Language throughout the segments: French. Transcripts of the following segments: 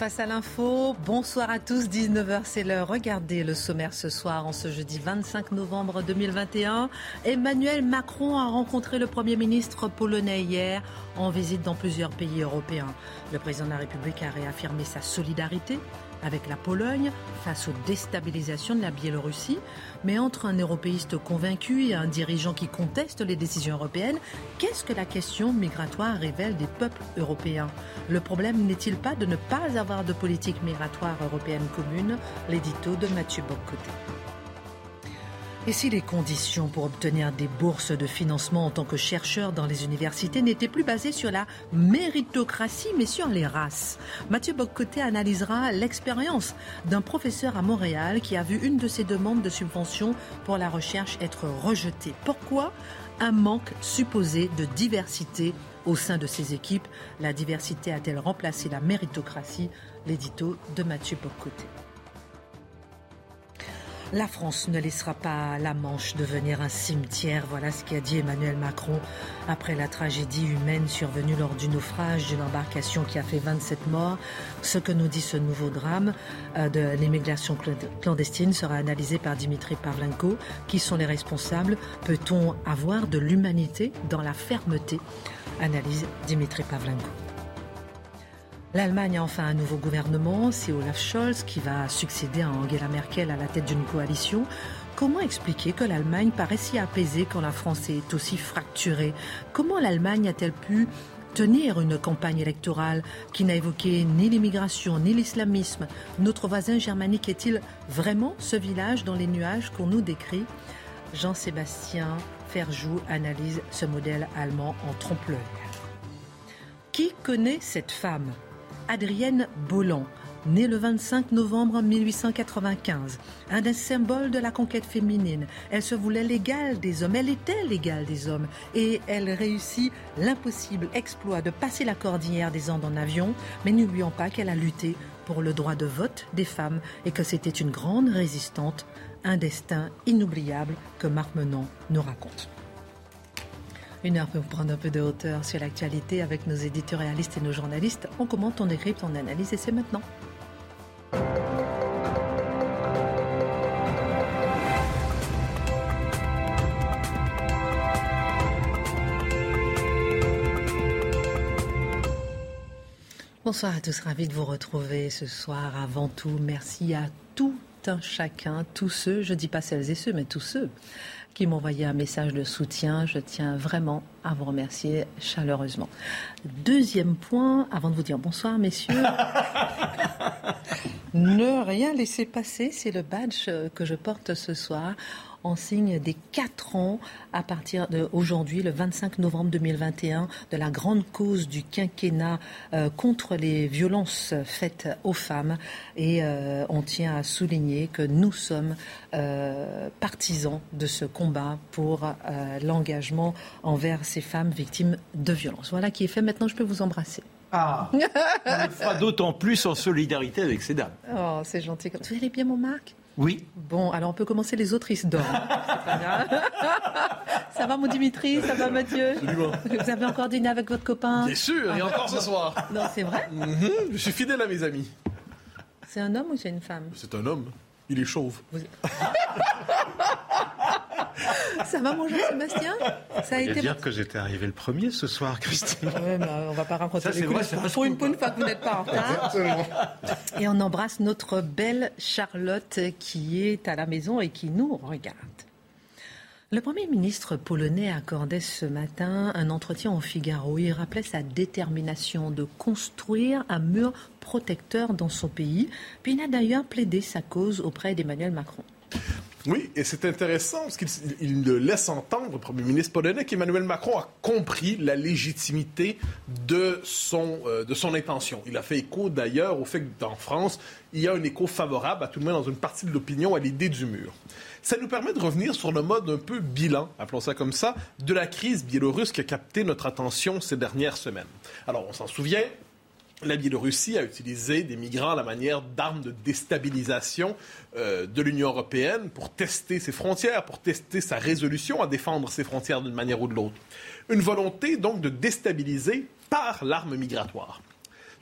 Face à l'info, bonsoir à tous, 19h c'est l'heure. Regardez le sommaire ce soir, en ce jeudi 25 novembre 2021. Emmanuel Macron a rencontré le Premier ministre polonais hier en visite dans plusieurs pays européens. Le président de la République a réaffirmé sa solidarité avec la Pologne face aux déstabilisations de la Biélorussie. Mais entre un européiste convaincu et un dirigeant qui conteste les décisions européennes, qu'est-ce que la question migratoire révèle des peuples européens? Le problème n'est-il pas de ne pas avoir de politique migratoire européenne commune? L'édito de Mathieu Boccoté. Et si les conditions pour obtenir des bourses de financement en tant que chercheur dans les universités n'étaient plus basées sur la méritocratie mais sur les races? Mathieu Boccoté analysera l'expérience d'un professeur à Montréal qui a vu une de ses demandes de subvention pour la recherche être rejetée. Pourquoi? Un manque supposé de diversité au sein de ses équipes La diversité a-t-elle remplacé la méritocratie? L'édito de Mathieu Boccoté. La France ne laissera pas la Manche devenir un cimetière. Voilà ce qu'a dit Emmanuel Macron après la tragédie humaine survenue lors du naufrage d'une embarcation qui a fait 27 morts. Ce que nous dit ce nouveau drame euh, de l'immigration clandestine sera analysé par Dimitri Pavlenko. Qui sont les responsables? Peut-on avoir de l'humanité dans la fermeté? Analyse Dimitri Pavlenko. L'Allemagne a enfin un nouveau gouvernement, c'est Olaf Scholz qui va succéder à Angela Merkel à la tête d'une coalition. Comment expliquer que l'Allemagne paraît si apaisée quand la France est aussi fracturée? Comment l'Allemagne a-t-elle pu tenir une campagne électorale qui n'a évoqué ni l'immigration ni l'islamisme? Notre voisin germanique est-il vraiment ce village dans les nuages qu'on nous décrit? Jean-Sébastien Ferjou analyse ce modèle allemand en trompe-l'œil. Qui connaît cette femme? Adrienne Bolland, née le 25 novembre 1895, un des symboles de la conquête féminine. Elle se voulait l'égale des hommes, elle était l'égale des hommes, et elle réussit l'impossible exploit de passer la cordillère des Andes en avion, mais n'oublions pas qu'elle a lutté pour le droit de vote des femmes et que c'était une grande résistante, un destin inoubliable que Marc Menon nous raconte. Une heure pour prendre un peu de hauteur sur l'actualité avec nos éditorialistes et nos journalistes. On commente, on décrypte, on analyse et c'est maintenant. Bonsoir à tous, ravi de vous retrouver ce soir. Avant tout, merci à tout un chacun, tous ceux, je ne dis pas celles et ceux, mais tous ceux qui m'ont envoyé un message de soutien. Je tiens vraiment à vous remercier chaleureusement. Deuxième point, avant de vous dire bonsoir, messieurs. ne rien laisser passer, c'est le badge que je porte ce soir en signe des 4 ans à partir d'aujourd'hui, le 25 novembre 2021, de la grande cause du quinquennat euh, contre les violences faites aux femmes. Et euh, on tient à souligner que nous sommes euh, partisans de ce combat pour l'engagement envers ces femmes victimes de violences. Voilà qui est fait. Maintenant, je peux vous embrasser. Ah, on le fera d'autant plus en solidarité avec ces dames. Oh, c'est gentil. Vous allez bien, mon Marc oui. Bon, alors on peut commencer. Les se dorment. ça va, mon Dimitri? Ça va, Mathieu? Vous avez encore dîné avec votre copain? Bien sûr, et encore ce soir. Non, c'est vrai? Mhm, Je suis fidèle à mes amis. C'est un homme ou c'est une femme? C'est un homme. Il est chauve. Ça va, mon Jean-Sébastien Ça a été. dire que j'étais arrivé le premier ce soir, Christine. Ouais, mais on va pas raconter les coups. Pour une, une fois que vous n'êtes pas en retard. Et on embrasse notre belle Charlotte qui est à la maison et qui nous regarde. Le Premier ministre polonais accordait ce matin un entretien au Figaro. Il rappelait sa détermination de construire un mur protecteur dans son pays. Puis il a d'ailleurs plaidé sa cause auprès d'Emmanuel Macron. Oui, et c'est intéressant parce qu'il le laisse entendre, le premier ministre polonais, qu'Emmanuel Macron a compris la légitimité de son, euh, de son intention. Il a fait écho d'ailleurs au fait qu'en France, il y a un écho favorable, à tout le moins dans une partie de l'opinion, à l'idée du mur. Ça nous permet de revenir sur le mode un peu bilan, appelons ça comme ça, de la crise biélorusse qui a capté notre attention ces dernières semaines. Alors, on s'en souvient, la Biélorussie a utilisé des migrants à la manière d'armes de déstabilisation euh, de l'Union européenne pour tester ses frontières, pour tester sa résolution à défendre ses frontières d'une manière ou de l'autre. Une volonté donc de déstabiliser par l'arme migratoire.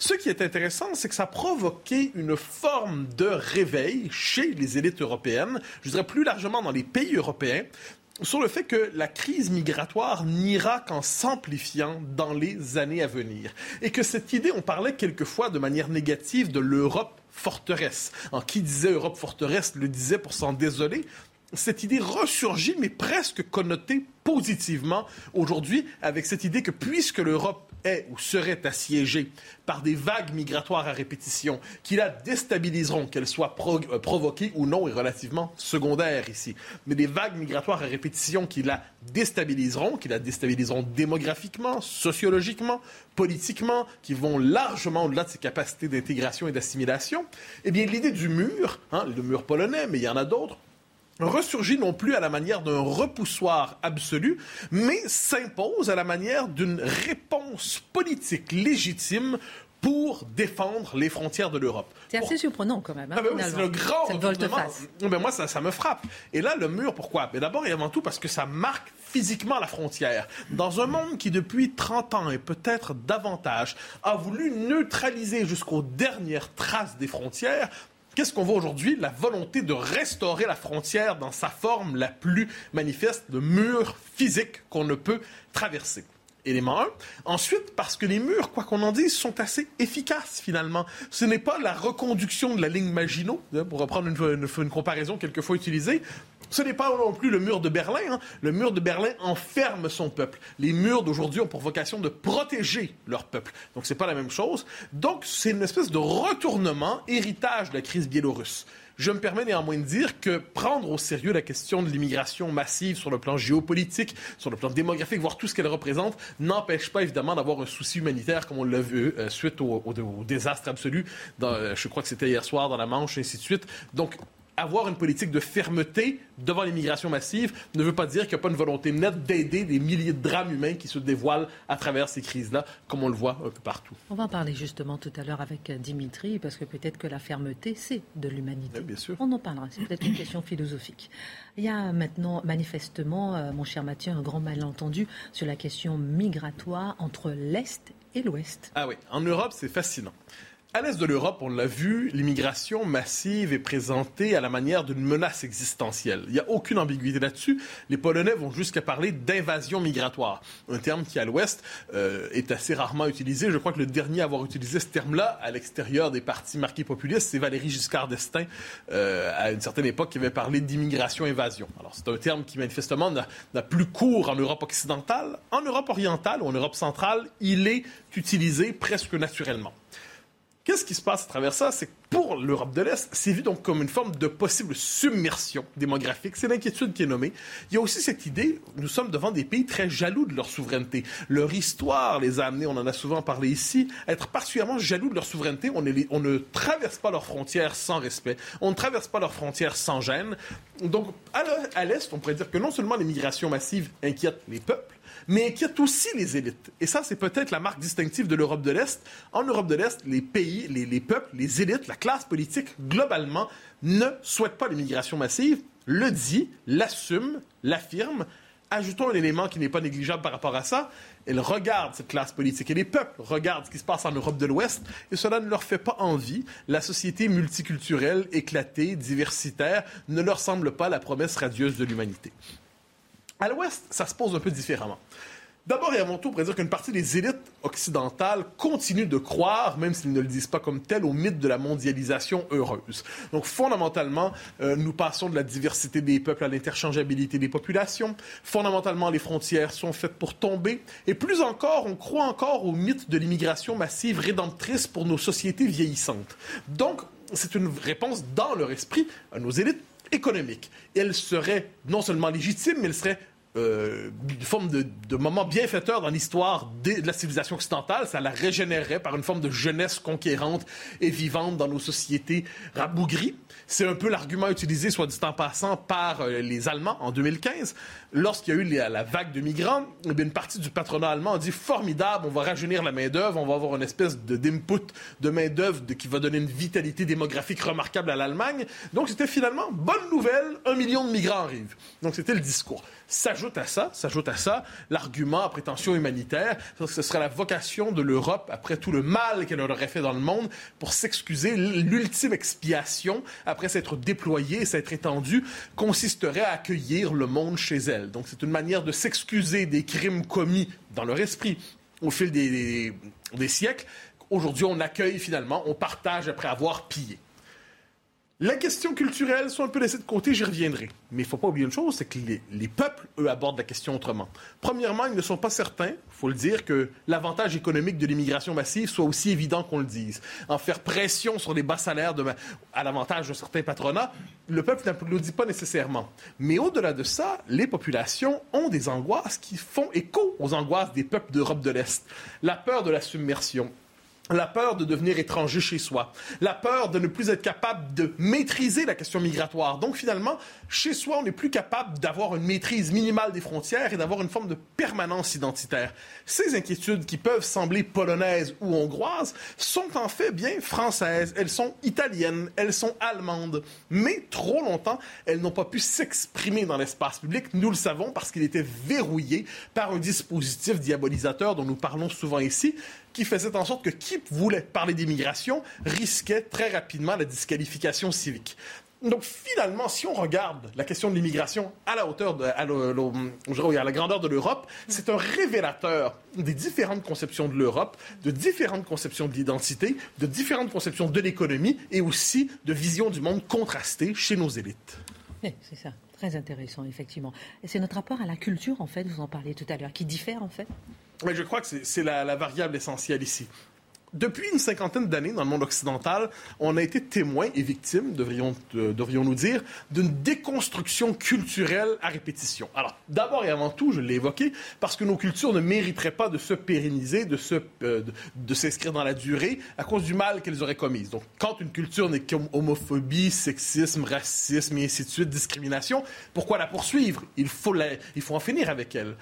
Ce qui est intéressant, c'est que ça a provoqué une forme de réveil chez les élites européennes, je dirais plus largement dans les pays européens, sur le fait que la crise migratoire n'ira qu'en s'amplifiant dans les années à venir. Et que cette idée, on parlait quelquefois de manière négative de l'Europe forteresse. En qui disait Europe forteresse le disait pour s'en désoler. Cette idée ressurgit, mais presque connotée positivement aujourd'hui, avec cette idée que puisque l'Europe est ou serait assiégée par des vagues migratoires à répétition qui la déstabiliseront, qu'elles soient euh, provoquées ou non, est relativement secondaire ici. Mais des vagues migratoires à répétition qui la déstabiliseront, qui la déstabiliseront démographiquement, sociologiquement, politiquement, qui vont largement au-delà de ses capacités d'intégration et d'assimilation, eh bien l'idée du mur, hein, le mur polonais, mais il y en a d'autres, ressurgit non plus à la manière d'un repoussoir absolu, mais s'impose à la manière d'une réponse politique légitime pour défendre les frontières de l'Europe. C'est assez surprenant quand même. Hein, ah ben c'est le grand volte-face. Ben moi, ça, ça, me frappe. Et là, le mur, pourquoi? Ben D'abord et avant tout parce que ça marque physiquement la frontière. Dans un monde qui, depuis 30 ans et peut-être davantage, a voulu neutraliser jusqu'aux dernières traces des frontières, Qu'est-ce qu'on voit aujourd'hui? La volonté de restaurer la frontière dans sa forme la plus manifeste, de mur physique qu'on ne peut traverser élément 1. Ensuite, parce que les murs, quoi qu'on en dise, sont assez efficaces finalement. Ce n'est pas la reconduction de la ligne Maginot, hein, pour reprendre une, une comparaison quelquefois utilisée, ce n'est pas non plus le mur de Berlin. Hein. Le mur de Berlin enferme son peuple. Les murs d'aujourd'hui ont pour vocation de protéger leur peuple. Donc c'est pas la même chose. Donc c'est une espèce de retournement, héritage de la crise biélorusse. Je me permets néanmoins de dire que prendre au sérieux la question de l'immigration massive sur le plan géopolitique, sur le plan démographique, voir tout ce qu'elle représente, n'empêche pas évidemment d'avoir un souci humanitaire comme on l'a vu euh, suite au, désastre absolu. Euh, je crois que c'était hier soir dans la Manche, et ainsi de suite. Donc avoir une politique de fermeté devant l'immigration massive ne veut pas dire qu'il n'y a pas une volonté nette d'aider des milliers de drames humains qui se dévoilent à travers ces crises-là, comme on le voit un peu partout. On va en parler justement tout à l'heure avec euh, Dimitri, parce que peut-être que la fermeté, c'est de l'humanité. bien sûr. On en parlera, c'est peut-être une question philosophique. Il y a maintenant, manifestement, euh, mon cher Mathieu, un grand malentendu sur la question migratoire entre l'Est et l'Ouest. Ah oui, en Europe, c'est fascinant. À l'est de l'Europe, on l'a vu, l'immigration massive est présentée à la manière d'une menace existentielle. Il n'y a aucune ambiguïté là-dessus. Les Polonais vont jusqu'à parler d'invasion migratoire, un terme qui, à l'ouest, euh, est assez rarement utilisé. Je crois que le dernier à avoir utilisé ce terme-là à l'extérieur des partis marqués populistes, c'est Valéry Giscard d'Estaing, euh, à une certaine époque, qui avait parlé d'immigration-invasion. Alors, c'est un terme qui, manifestement, n'a plus cours en Europe occidentale. En Europe orientale ou en Europe centrale, il est utilisé presque naturellement. Qu'est-ce qui se passe à travers ça? C'est que pour l'Europe de l'Est, c'est vu donc comme une forme de possible submersion démographique. C'est l'inquiétude qui est nommée. Il y a aussi cette idée, nous sommes devant des pays très jaloux de leur souveraineté. Leur histoire les a amenés, on en a souvent parlé ici, à être particulièrement jaloux de leur souveraineté. On, ne traverse pas leurs frontières sans respect. On ne traverse pas leurs frontières sans gêne. Donc, à l'Est, on pourrait dire que non seulement l'immigration massive inquiète les peuples, mais inquiète aussi les élites. Et ça, c'est peut-être la marque distinctive de l'Europe de l'Est. En Europe de l'Est, les pays, les, peuples, les élites, la classe politique, globalement, ne souhaitent pas l'immigration massive, le dit, l'assume, l'affirme. Ajoutons un élément qui n'est pas négligeable par rapport à ça. Elle regarde cette classe politique et les peuples regardent ce qui se passe en Europe de l'Ouest et cela ne leur fait pas envie. La société multiculturelle, éclatée, diversitaire ne leur semble pas la promesse radieuse de l'humanité. À l'Ouest, ça se pose un peu différemment. D'abord et avant tout, on pourrait dire qu'une partie des élites occidentales continuent de croire, même s'ils ne le disent pas comme tel, au mythe de la mondialisation heureuse. Donc fondamentalement, euh, nous passons de la diversité des peuples à l'interchangeabilité des populations. Fondamentalement, les frontières sont faites pour tomber. Et plus encore, on croit encore au mythe de l'immigration massive rédemptrice pour nos sociétés vieillissantes. Donc, c'est une réponse dans leur esprit à nos élites économique. Elle serait non seulement légitime, mais elle serait euh, une forme de, moment bienfaiteur dans l'histoire de, la civilisation occidentale. Ça la régénérerait par une forme de jeunesse conquérante et vivante dans nos sociétés rabougries. C'est un peu l'argument utilisé, soit dit en passant, par euh, les Allemands en 2015. Lorsqu'il y a eu la, vague de migrants, eh une partie du patronat allemand a dit formidable, on va rajeunir la main-d'œuvre, on va avoir une espèce d'input de main-d'œuvre qui va donner une vitalité démographique remarquable à l'Allemagne. Donc c'était finalement bonne nouvelle, un million de migrants arrivent. Donc c'était le discours. S'ajoute à ça, s'ajoute à ça l'argument à prétention humanitaire, ce serait la vocation de l'Europe, après tout le mal qu'elle aurait fait dans le monde, pour s'excuser. L'ultime expiation, après s'être déployée, s'être étendue, consisterait à accueillir le monde chez elle. Donc c'est une manière de s'excuser des crimes commis dans leur esprit au fil des, des siècles. Aujourd'hui, on accueille finalement, on partage après avoir pillé. La question culturelle soit un peu laissée de côté, j'y reviendrai. Mais il ne faut pas oublier une chose, c'est que les, peuples, eux, abordent la question autrement. Premièrement, ils ne sont pas certains, il faut le dire, que l'avantage économique de l'immigration massive soit aussi évident qu'on le dise. En faire pression sur les bas salaires à l'avantage de certains patronats, le peuple n'applaudit pas nécessairement. Mais au-delà de ça, les populations ont des angoisses qui font écho aux angoisses des peuples d'Europe de l'Est. La peur de la submersion, la peur de devenir étranger chez soi, la peur de ne plus être capable de maîtriser la question migratoire. Donc finalement, chez soi, on n'est plus capable d'avoir une maîtrise minimale des frontières et d'avoir une forme de permanence identitaire. Ces inquiétudes qui peuvent sembler polonaises ou hongroises sont en fait bien françaises, elles sont italiennes, elles sont allemandes, mais trop longtemps, elles n'ont pas pu s'exprimer dans l'espace public, nous le savons, parce qu'il était verrouillé par un dispositif diabolisateur dont nous parlons souvent ici, qui faisait en sorte que qui voulait parler d'immigration risquait très rapidement la disqualification civique. Donc finalement, si on regarde la question de l'immigration à la hauteur à, la grandeur de l'Europe, c'est un révélateur des différentes conceptions de l'Europe, de différentes conceptions de l'identité, de différentes conceptions de l'économie et aussi de visions du monde contrastées chez nos élites. c'est ça, très intéressant effectivement. C'est notre rapport à la culture en fait, vous en parliez tout à l'heure, qui diffère en fait? Mais je crois que c'est la, variable essentielle ici. Depuis une cinquantaine d'années dans le monde occidental, on a été témoin et victime, devrions-nous dire, d'une déconstruction culturelle à répétition. Alors, d'abord et avant tout, je l'ai évoqué, parce que nos cultures ne mériteraient pas de se pérenniser, de, euh, s'inscrire dans la durée à cause du mal qu'elles auraient commis. Donc, quand une culture n'est qu'homophobie, sexisme, racisme et ainsi de suite, discrimination, pourquoi la poursuivre? Il faut en finir avec elle.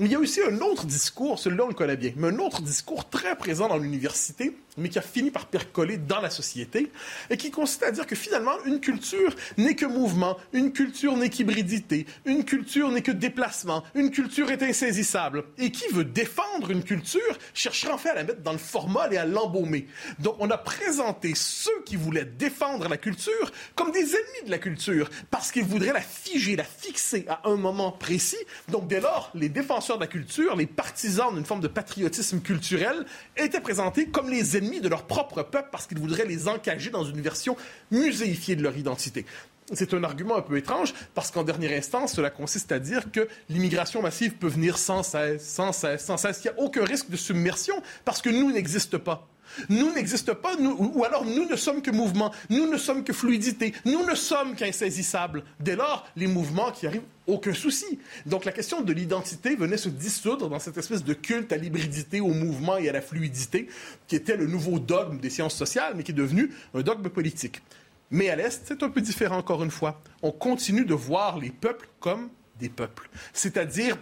Mais il y a aussi un autre discours, celui-là on le connaît bien, mais un autre discours très présent dans l'université, mais qui a fini par percoler dans la société, et qui consiste à dire que finalement, une culture n'est que mouvement, une culture n'est qu'hybridité, une culture n'est que déplacement, une culture est insaisissable. Et qui veut défendre une culture cherchera en fait à la mettre dans le formal et à l'embaumer. Donc on a présenté ceux qui voulaient défendre la culture comme des ennemis de la culture, parce qu'ils voudraient la figer, la fixer à un moment précis. Donc dès lors, les défenseurs de la culture, les partisans d'une forme de patriotisme culturel, étaient présentés comme les ennemis de leur propre peuple parce qu'ils voudraient les encager dans une version muséifiée de leur identité. C'est un argument un peu étrange parce qu'en dernière instance, cela consiste à dire que l'immigration massive peut venir sans cesse, sans cesse, sans cesse. Il n'y a aucun risque de submersion parce que nous n'existons pas. Nous n'existons pas, ou alors nous ne sommes que mouvement, nous ne sommes que fluidité, nous ne sommes qu'insaisissables. Dès lors, les mouvements qui arrivent, aucun souci. Donc la question de l'identité venait se dissoudre dans cette espèce de culte à l'hybridité, au mouvement et à la fluidité, qui était le nouveau dogme des sciences sociales, mais qui est devenu un dogme politique. Mais à l'Est, c'est un peu différent encore une fois. On continue de voir les peuples comme des peuples, c'est-à-dire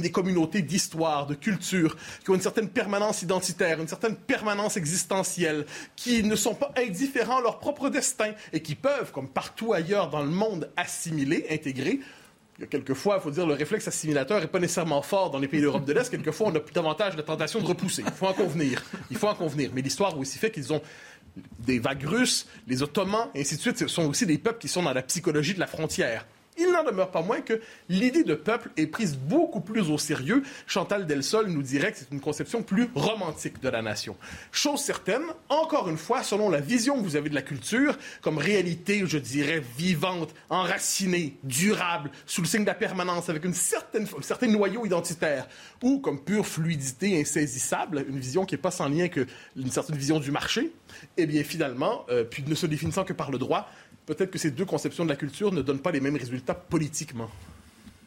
des communautés d'histoire, de culture, qui ont une certaine permanence identitaire, une certaine permanence existentielle, qui ne sont pas indifférents à leur propre destin et qui peuvent, comme partout ailleurs dans le monde, assimiler, intégrer. Il y a quelquefois, il faut dire, le réflexe assimilateur n'est pas nécessairement fort dans les pays d'Europe de l'Est. Quelquefois, on a davantage la tentation de repousser. Il faut en convenir. Il faut en convenir. Mais l'histoire aussi fait qu'ils ont des vagues russes, les Ottomans, et ainsi de suite, ce sont aussi des peuples qui sont dans la psychologie de la frontière. Il n'en demeure pas moins que l'idée de peuple est prise beaucoup plus au sérieux. Chantal Delsol nous dirait que c'est une conception plus romantique de la nation. Chose certaine, encore une fois, selon la vision que vous avez de la culture, comme réalité, je dirais, vivante, enracinée, durable, sous le signe de la permanence, avec une certaine, un certain noyau identitaire, ou comme pure fluidité insaisissable, une vision qui n'est pas sans lien qu'une certaine vision du marché, eh bien finalement, euh, puis ne se définissant que par le droit, peut-être que ces deux conceptions de la culture ne donnent pas les mêmes résultats politiquement.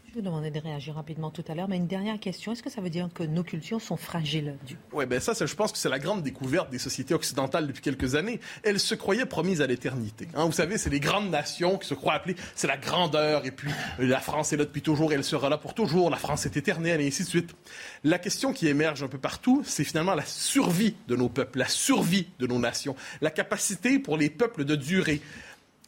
Je vous demandais de réagir rapidement tout à l'heure, mais une dernière question. Est-ce que ça veut dire que nos cultures sont fragiles Oui, ben ça, je pense que c'est la grande découverte des sociétés occidentales depuis quelques années. Elles se croyaient promises à l'éternité. Hein. vous savez, c'est les grandes nations qui se croient appelées, c'est la grandeur, et puis euh, la France est là depuis toujours, et elle sera là pour toujours, la France est éternelle, et ainsi de suite. La question qui émerge un peu partout, c'est finalement la survie de nos peuples, la survie de nos nations, la capacité pour les peuples de durer.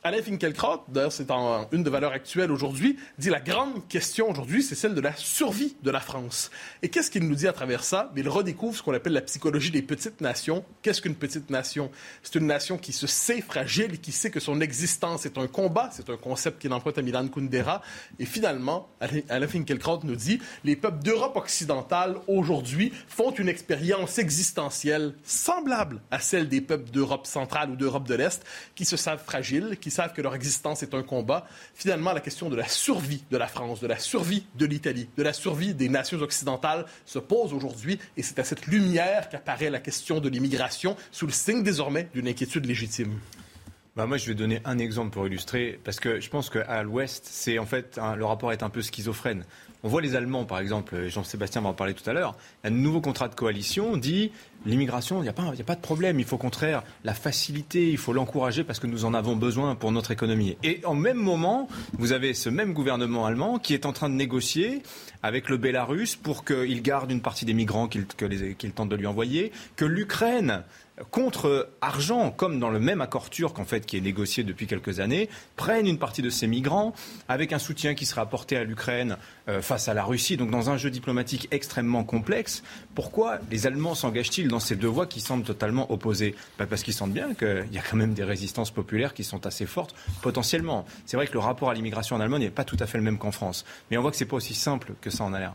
Alain Finkielkraut, d'ailleurs c'est en une de valeurs actuelles aujourd'hui, dit la grande question aujourd'hui, c'est celle de la survie de la France. Et qu'est-ce qu'il nous dit à travers ça? Il redécouvre ce qu'on appelle la psychologie des petites nations. Qu'est-ce qu'une petite nation? C'est une nation qui se sait fragile, qui sait que son existence est un combat. C'est un concept qu'il emprunte à Milan Kundera. Et finalement, Alain Finkielkraut nous dit les peuples d'Europe occidentale aujourd'hui font une expérience existentielle semblable à celle des peuples d'Europe centrale ou d'Europe de l'Est, qui se savent fragiles, qui savent que leur existence est un combat. Finalement, la question de la survie de la France, de la survie de l'Italie, de la survie des nations occidentales se pose aujourd'hui et c'est à cette lumière qu'apparaît la question de l'immigration sous le signe désormais d'une inquiétude légitime. Bah moi, je vais donner un exemple pour illustrer, parce que je pense qu'à l'Ouest, c'est en fait le rapport est un peu schizophrène. On voit les Allemands, par exemple, Jean-Sébastien va en parler tout à l'heure, un nouveau contrat de coalition dit l'immigration, il n'y a, pas, a pas de problème, il faut au contraire la faciliter, il faut l'encourager parce que nous en avons besoin pour notre économie. Et en même moment, vous avez ce même gouvernement allemand qui est en train de négocier avec le Bélarus pour qu'il garde une partie des migrants qu'il tente de lui envoyer, que l'Ukraine contre argent, comme dans le même accord turc en fait qui est négocié depuis quelques années, prennent une partie de ces migrants avec un soutien qui sera apporté à l'Ukraine euh, face à la Russie, donc dans un jeu diplomatique extrêmement complexe. Pourquoi les Allemands s'engagent-ils dans ces deux voies qui semblent totalement opposées? Bah, Parce qu'ils sentent bien qu'il y a quand même des résistances populaires qui sont assez fortes potentiellement. C'est vrai que le rapport à l'immigration en Allemagne n'est pas tout à fait le même qu'en France, mais on voit que c'est pas aussi simple que ça en a l'air.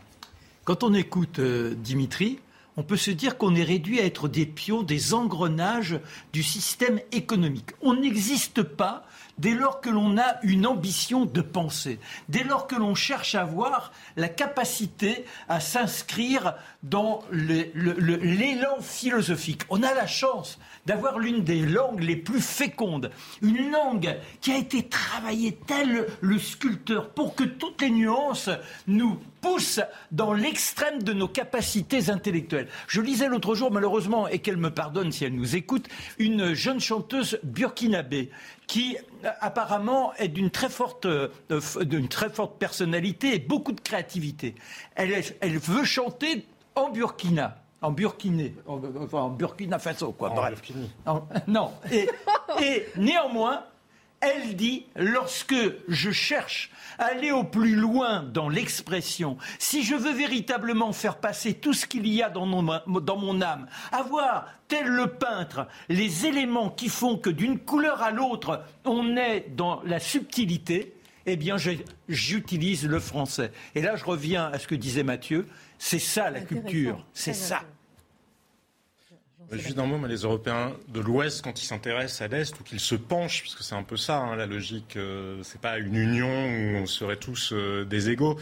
Quand on écoute euh, Dimitri, on peut se dire qu'on est réduit à être des pions, des engrenages du système économique. On n'existe pas dès lors que l'on a une ambition de penser, dès lors que l'on cherche à avoir la capacité à s'inscrire dans l'élan philosophique. On a la chance d'avoir l'une des langues les plus fécondes, une langue qui a été travaillée tel le sculpteur pour que toutes les nuances nous poussent dans l'extrême de nos capacités intellectuelles. Je lisais l'autre jour, malheureusement, et qu'elle me pardonne si elle nous écoute, une jeune chanteuse burkinabé qui apparemment est d'une très forte, euh, d'une très forte personnalité et beaucoup de créativité. Elle, elle veut chanter en Burkina. En Burkiné, en, Burkina Faso, quoi. bref. non. Et, et néanmoins, elle dit, lorsque je cherche à aller au plus loin dans l'expression, si je veux véritablement faire passer tout ce qu'il y a dans mon, dans mon âme, avoir, tel le peintre, les éléments qui font que d'une couleur à l'autre, on est dans la subtilité, eh bien, j'utilise le français. Et là, je reviens à ce que disait Mathieu, c'est ça la culture, c'est ça. Juste un mot, mais les Européens de l'Ouest, quand ils s'intéressent à l'Est ou qu'ils se penchent, parce que c'est un peu ça hein, la logique, euh, c'est pas une union où on serait tous euh, des égaux.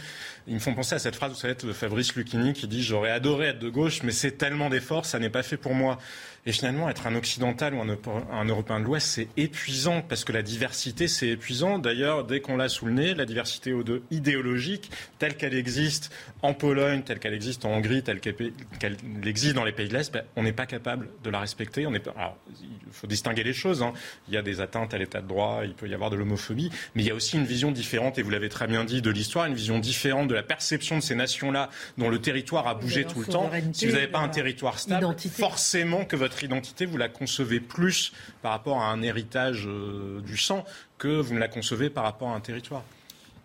Ils me font penser à cette phrase, vous savez, de Fabrice Lucchini qui dit J'aurais adoré être de gauche, mais c'est tellement d'efforts, ça n'est pas fait pour moi. Et finalement, être un occidental ou un, Européen de l'Ouest, c'est épuisant, parce que la diversité, c'est épuisant. D'ailleurs, dès qu'on l'a sous le nez, la diversité idéologique, telle qu'elle existe en Pologne, telle qu'elle existe en Hongrie, telle qu'elle existe dans les pays de l'Est, ben, on n'est pas capable de la respecter. On est Alors, il faut distinguer les choses. Hein. Il y a des atteintes à l'état de droit, il peut y avoir de l'homophobie, mais il y a aussi une vision différente, et vous l'avez très bien dit, de l'histoire, une vision différente de la perception de ces nations-là, dont le territoire a bougé tout le temps. Si vous n'avez pas un territoire stable, forcément que votre identité, vous la concevez plus par rapport à un héritage euh, du sang que vous ne la concevez par rapport à un territoire.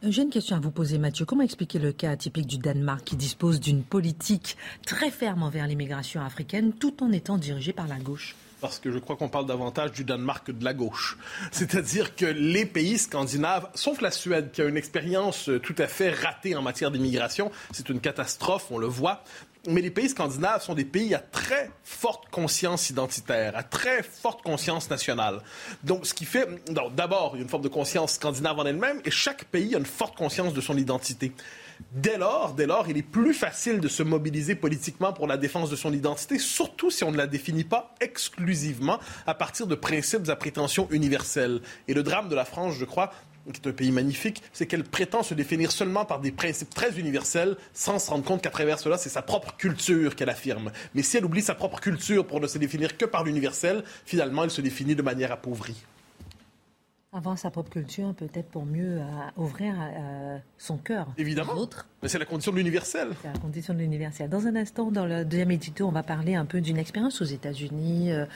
Euh, j'ai une question à vous poser, Mathieu. Comment expliquer le cas atypique du Danemark qui dispose d'une politique très ferme envers l'immigration africaine tout en étant dirigé par la gauche? Parce que je crois qu'on parle davantage du Danemark que de la gauche. C'est-à-dire que les pays scandinaves, sauf la Suède, qui a une expérience tout à fait ratée en matière d'immigration, c'est une catastrophe, on le voit, mais les pays scandinaves sont des pays à très forte conscience identitaire, à très forte conscience nationale. Donc, ce qui fait, d'abord, il y a une forme de conscience scandinave en elle-même, et chaque pays a une forte conscience de son identité. Dès lors, dès lors, il est plus facile de se mobiliser politiquement pour la défense de son identité, surtout si on ne la définit pas exclusivement à partir de principes à prétention universelle. Et le drame de la France, je crois, qui est un pays magnifique, c'est qu'elle prétend se définir seulement par des principes très universels sans se rendre compte qu'à travers cela, c'est sa propre culture qu'elle affirme. Mais si elle oublie sa propre culture pour ne se définir que par l'universel, finalement, elle se définit de manière appauvrie. Avoir sa propre culture, peut-être pour mieux euh, ouvrir euh, son cœur Évidemment. Mais c'est la condition de l'universel. C'est la condition de l'universel. Dans un instant, dans le deuxième édito, on va parler un peu d'une expérience aux États-Unis. Euh,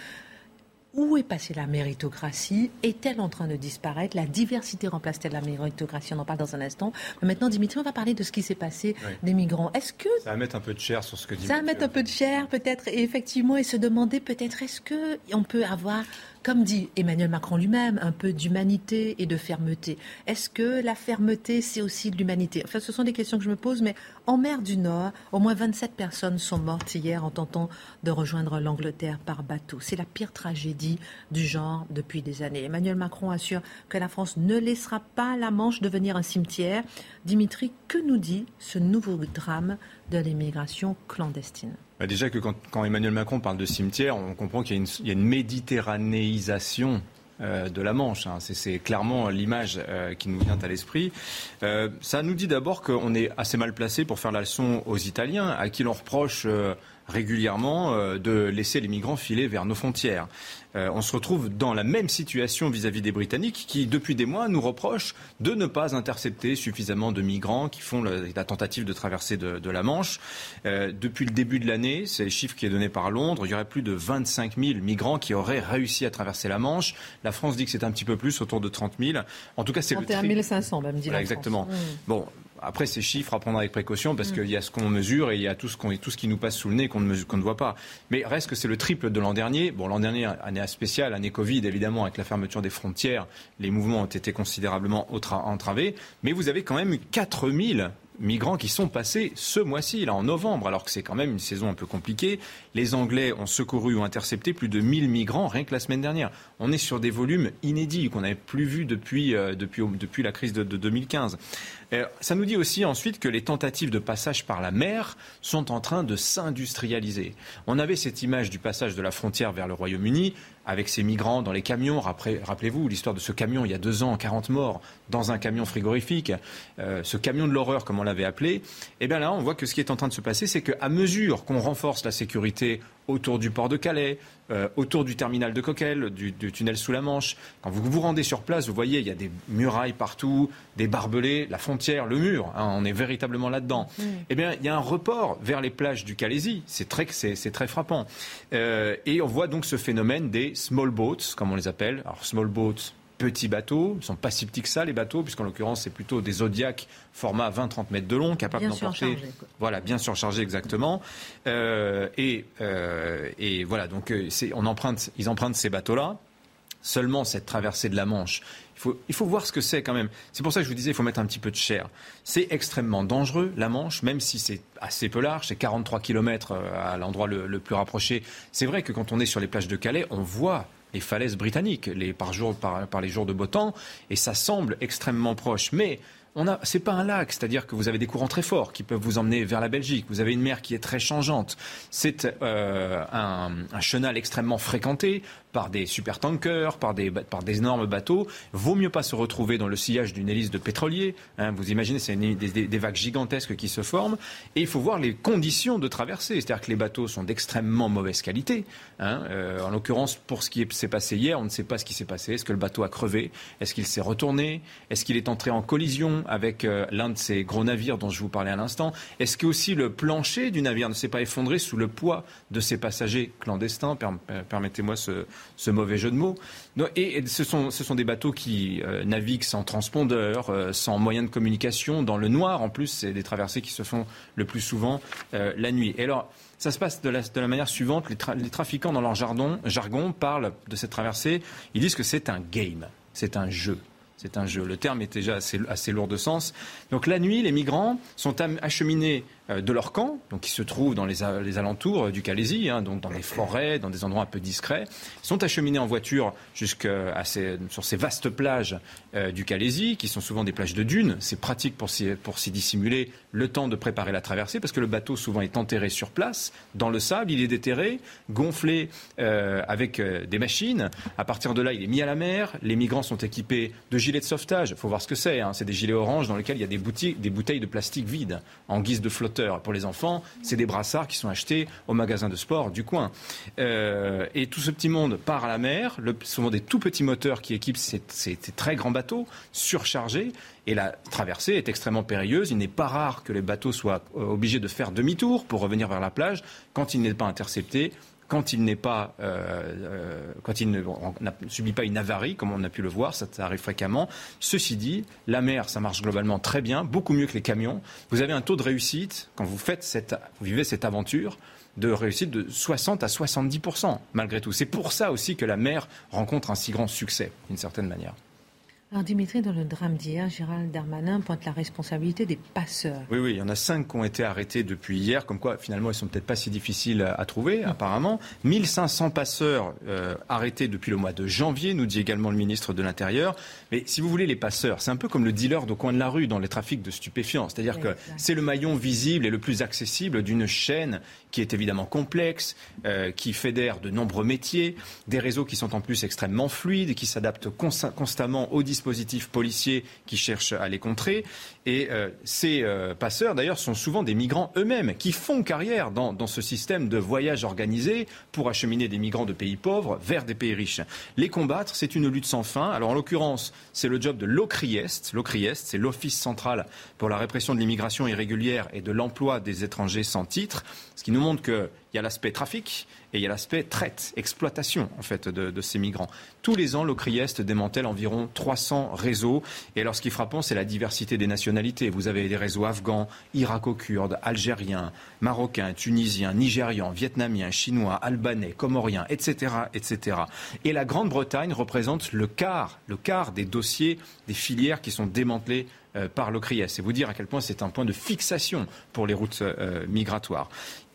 où est passée la méritocratie? Est-elle en train de disparaître? La diversité remplace-t-elle la méritocratie? On en parle dans un instant. Mais maintenant, Dimitri, on va parler de ce qui s'est passé des migrants. Est-ce que ça va mettre un peu de chair sur ce que dit Ça va mettre un peu de chair, peut-être, et effectivement, et se demander peut-être est-ce que on peut avoir comme dit Emmanuel Macron lui-même, un peu d'humanité et de fermeté. Est-ce que la fermeté, c'est aussi de l'humanité? Enfin, ce sont des questions que je me pose, mais en mer du Nord, au moins 27 personnes sont mortes hier en tentant de rejoindre l'Angleterre par bateau. C'est la pire tragédie du genre depuis des années. Emmanuel Macron assure que la France ne laissera pas la Manche devenir un cimetière. Dimitri, que nous dit ce nouveau drame de l'immigration clandestine? Bah, déjà que quand, Emmanuel Macron parle de cimetière, on comprend qu'il y, a une méditerranéisation euh, de la Manche. Hein. C'est clairement l'image euh, qui nous vient à l'esprit. Euh, ça nous dit d'abord qu'on est assez mal placé pour faire la leçon aux Italiens, à qui l'on reproche régulièrement de laisser les migrants filer vers nos frontières. Euh, on se retrouve dans la même situation vis-à-vis des Britanniques qui, depuis des mois, nous reprochent de ne pas intercepter suffisamment de migrants qui font la tentative de traverser de, la Manche. Euh, depuis le début de l'année, c'est le chiffre qui est donné par Londres, il y aurait plus de 25 000 migrants qui auraient réussi à traverser la Manche. La France dit que c'est un petit peu plus, autour de 30 000. En tout cas, c'est le 31 500, même dit Exactement. France. Mmh. Bon, après, ces chiffres à prendre avec précaution parce mm. qu'il y a ce qu'on mesure et il y a tout ce, tout ce qui nous passe sous le nez qu'on ne, ne voit pas. Mais reste que c'est le triple de l'an dernier. Bon, l'an dernier, année spéciale, année Covid, évidemment, avec la fermeture des frontières, les mouvements ont été considérablement entravés. Mais vous avez quand même eu 4000 migrants qui sont passés ce mois-ci, là en novembre, alors que c'est quand même une saison un peu compliquée. Les Anglais ont secouru ou intercepté plus de 1000 migrants rien que la semaine dernière. On est sur des volumes inédits qu'on n'avait plus vus depuis, euh, depuis, depuis, la crise de, de 2015. Euh, ça nous dit aussi ensuite que les tentatives de passage par la mer sont en train de s'industrialiser. On avait cette image du passage de la frontière vers le Royaume-Uni avec ces migrants dans les camions. Rappelez-vous l'histoire de ce camion il y a deux ans, 40 morts dans un camion frigorifique, euh, ce camion de l'horreur comme on l'avait appelé. Eh bien là, on voit que ce qui est en train de se passer, c'est qu'à mesure qu'on renforce la sécurité autour du port de Calais, euh, autour du terminal de Coquel, du, tunnel sous la Manche. Quand vous vous rendez sur place, vous voyez, il y a des murailles partout, des barbelés, la frontière, le mur. Hein, on est véritablement là-dedans. Eh bien, il y a un report vers les plages du Calaisie. C'est très, c'est, très frappant. Euh, et on voit donc ce phénomène des small boats, comme on les appelle. Alors, small boats, petits bateaux. Ils ne sont pas si petits que ça, les bateaux, puisqu'en l'occurrence, c'est plutôt des Zodiac format 20-30 mètres de long, capables d'emporter. Voilà, bien surchargé exactement. Euh, et, euh, et, voilà, donc euh, on emprunte, ils empruntent ces bateaux-là. Seulement cette traversée de la Manche, il faut, il faut voir ce que c'est quand même. C'est pour ça que je vous disais, il faut mettre un petit peu de chair. C'est extrêmement dangereux, la Manche, même si c'est assez peu large, c'est 43 km à l'endroit le, le plus rapproché. C'est vrai que quand on est sur les plages de Calais, on voit les falaises britanniques par, jour, par, les jours de beau temps, et ça semble extrêmement proche. Mais c'est pas un lac, c'est-à-dire que vous avez des courants très forts qui peuvent vous emmener vers la Belgique. Vous avez une mer qui est très changeante. C'est euh, un, chenal extrêmement fréquenté par des supertankers, par des, par des énormes bateaux. Vaut mieux pas se retrouver dans le sillage d'une hélice de pétrolier. Hein. vous imaginez, c'est des, vagues gigantesques qui se forment. Et il faut voir les conditions de traversée. C'est-à-dire que les bateaux sont d'extrêmement mauvaise qualité. Hein. Euh, en l'occurrence, pour ce qui s'est passé hier, on ne sait pas ce qui s'est passé. Est-ce que le bateau a crevé? Est-ce qu'il s'est retourné? Est-ce qu'il est entré en collision avec euh, l'un de ces gros navires dont je vous parlais à l'instant? Est-ce que aussi le plancher du navire ne s'est pas effondré sous le poids de ces passagers clandestins? Euh, Permettez-moi ce, ce mauvais jeu de mots. Et ce sont, ce sont des bateaux qui euh, naviguent sans transpondeur, euh, sans moyen de communication, dans le noir. En plus, c'est des traversées qui se font le plus souvent euh, la nuit. Et alors, ça se passe de la, de la manière suivante. Les, trafiquants, dans leur jargon, parlent de cette traversée. Ils disent que c'est un game, c'est un jeu. C'est un jeu. Le terme est déjà assez, assez, lourd de sens. Donc la nuit, les migrants sont acheminés de leur camp, donc qui se trouvent dans les, alentours du Calaisie, hein, donc dans des forêts, dans des endroits un peu discrets, sont acheminés en voiture jusqu'à sur ces vastes plages euh, du Calaisie, qui sont souvent des plages de dunes. C'est pratique pour s'y, dissimuler le temps de préparer la traversée, parce que le bateau souvent est enterré sur place, dans le sable, il est déterré, gonflé euh, avec des machines. À partir de là, il est mis à la mer. Les migrants sont équipés de gilets de sauvetage. Il faut voir ce que c'est. Hein. C'est des gilets orange dans lesquels il y a des, bouteilles de plastique vides en guise de pour les enfants, c'est des brassards qui sont achetés au magasin de sport du coin. Euh, et tout ce petit monde part à la mer, le, souvent des tout petits moteurs qui équipent ces, très grands bateaux surchargés. Et la traversée est extrêmement périlleuse. Il n'est pas rare que les bateaux soient euh, obligés de faire demi-tour pour revenir vers la plage quand il n'est pas intercepté quand il n'est pas, euh, euh, quand il ne, subit pas une avarie, comme on a pu le voir, ça, arrive fréquemment. Ceci dit, la mer, ça marche globalement très bien, beaucoup mieux que les camions. Vous avez un taux de réussite quand vous faites cette, vous vivez cette aventure de réussite de 60 à 70% malgré tout. C'est pour ça aussi que la mer rencontre un si grand succès, d'une certaine manière. Alors Dimitri, dans le drame d'hier, Gérald Darmanin pointe la responsabilité des passeurs. Oui, oui, il y en a cinq qui ont été arrêtés depuis hier, comme quoi finalement ils sont peut-être pas si difficiles à trouver, apparemment. 1500 passeurs euh, arrêtés depuis le mois de janvier, nous dit également le ministre de l'Intérieur. Mais si vous voulez, les passeurs, c'est un peu comme le dealer au coin de la rue dans les trafics de stupéfiants. C'est-à-dire que c'est le maillon visible et le plus accessible d'une chaîne qui est évidemment complexe, euh, qui fédère de nombreux métiers, des réseaux qui sont en plus extrêmement fluides, qui s'adaptent constamment aux dispositifs policiers qui cherchent à les contrer. Et euh, ces euh, passeurs, d'ailleurs, sont souvent des migrants eux-mêmes qui font carrière dans, dans, ce système de voyage organisé pour acheminer des migrants de pays pauvres vers des pays riches. Les combattre, c'est une lutte sans fin. Alors, en l'occurrence, c'est le job de l'OCRIEST. L'OCRIEST, c'est l'Office central pour la répression de l'immigration irrégulière et de l'emploi des étrangers sans titre, ce qui nous montre qu'il y a l'aspect trafic et il y a l'aspect traite, exploitation en fait de, ces migrants. Tous les ans, l'Ocrieste démantèle environ 300 réseaux. Et alors, ce qui est frappant, c'est la diversité des nationalités. Vous avez des réseaux afghans, irako-kurdes, algériens, marocains, tunisiens, nigérians, vietnamiens, chinois, albanais, comoriens, etc., etc. Et la Grande-Bretagne représente le quart, le quart des dossiers, des filières qui sont démantelées euh, par l'OCRIES. C'est vous dire à quel point c'est un point de fixation pour les routes euh, migratoires.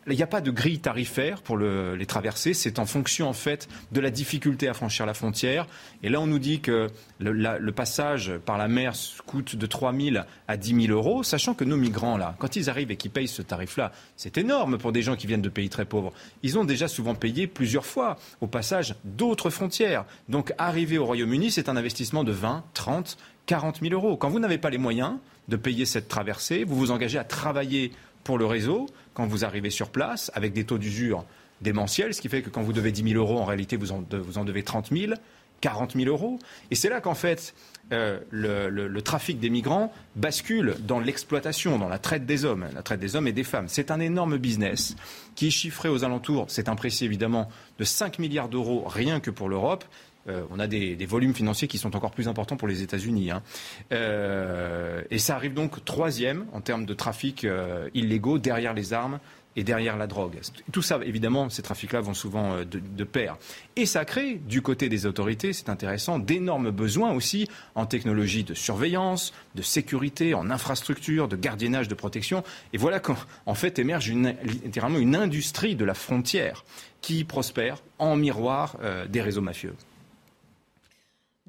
Il n'y a pas de grille tarifaire pour les traverser. C'est en fonction, en fait, de la difficulté à franchir la frontière. Et là, on nous dit que le, passage par la mer coûte de 3 000 à 10 000 euros, sachant que nos migrants, là, quand ils arrivent et qu'ils payent ce tarif-là, c'est énorme pour des gens qui viennent de pays très pauvres. Ils ont déjà souvent payé plusieurs fois au passage d'autres frontières. Donc, arriver au Royaume-Uni, c'est un investissement de 20, 30, 40 000 euros. Quand vous n'avez pas les moyens de payer cette traversée, vous vous engagez à travailler pour le réseau quand vous arrivez sur place avec des taux d'usure démentiels, ce qui fait que quand vous devez 10 000 euros, en réalité, vous en, devez 30 000, 40 000 euros. Et c'est là qu'en fait, euh, le, trafic des migrants bascule dans l'exploitation, dans la traite des hommes, la traite des hommes et des femmes. C'est un énorme business qui est chiffré aux alentours, c'est un précis évidemment, de 5 milliards d'euros rien que pour l'Europe. Euh, on a des, volumes financiers qui sont encore plus importants pour les États-Unis. Hein. Euh, et ça arrive donc troisième en termes de trafic euh, illégaux derrière les armes et derrière la drogue. Tout ça, évidemment, ces trafics-là vont souvent de, de, pair. Et ça crée, du côté des autorités, c'est intéressant, d'énormes besoins aussi en technologie de surveillance, de sécurité, en infrastructure, de gardiennage, de protection. Et voilà qu'en fait émerge littéralement une industrie de la frontière qui prospère en miroir des réseaux mafieux.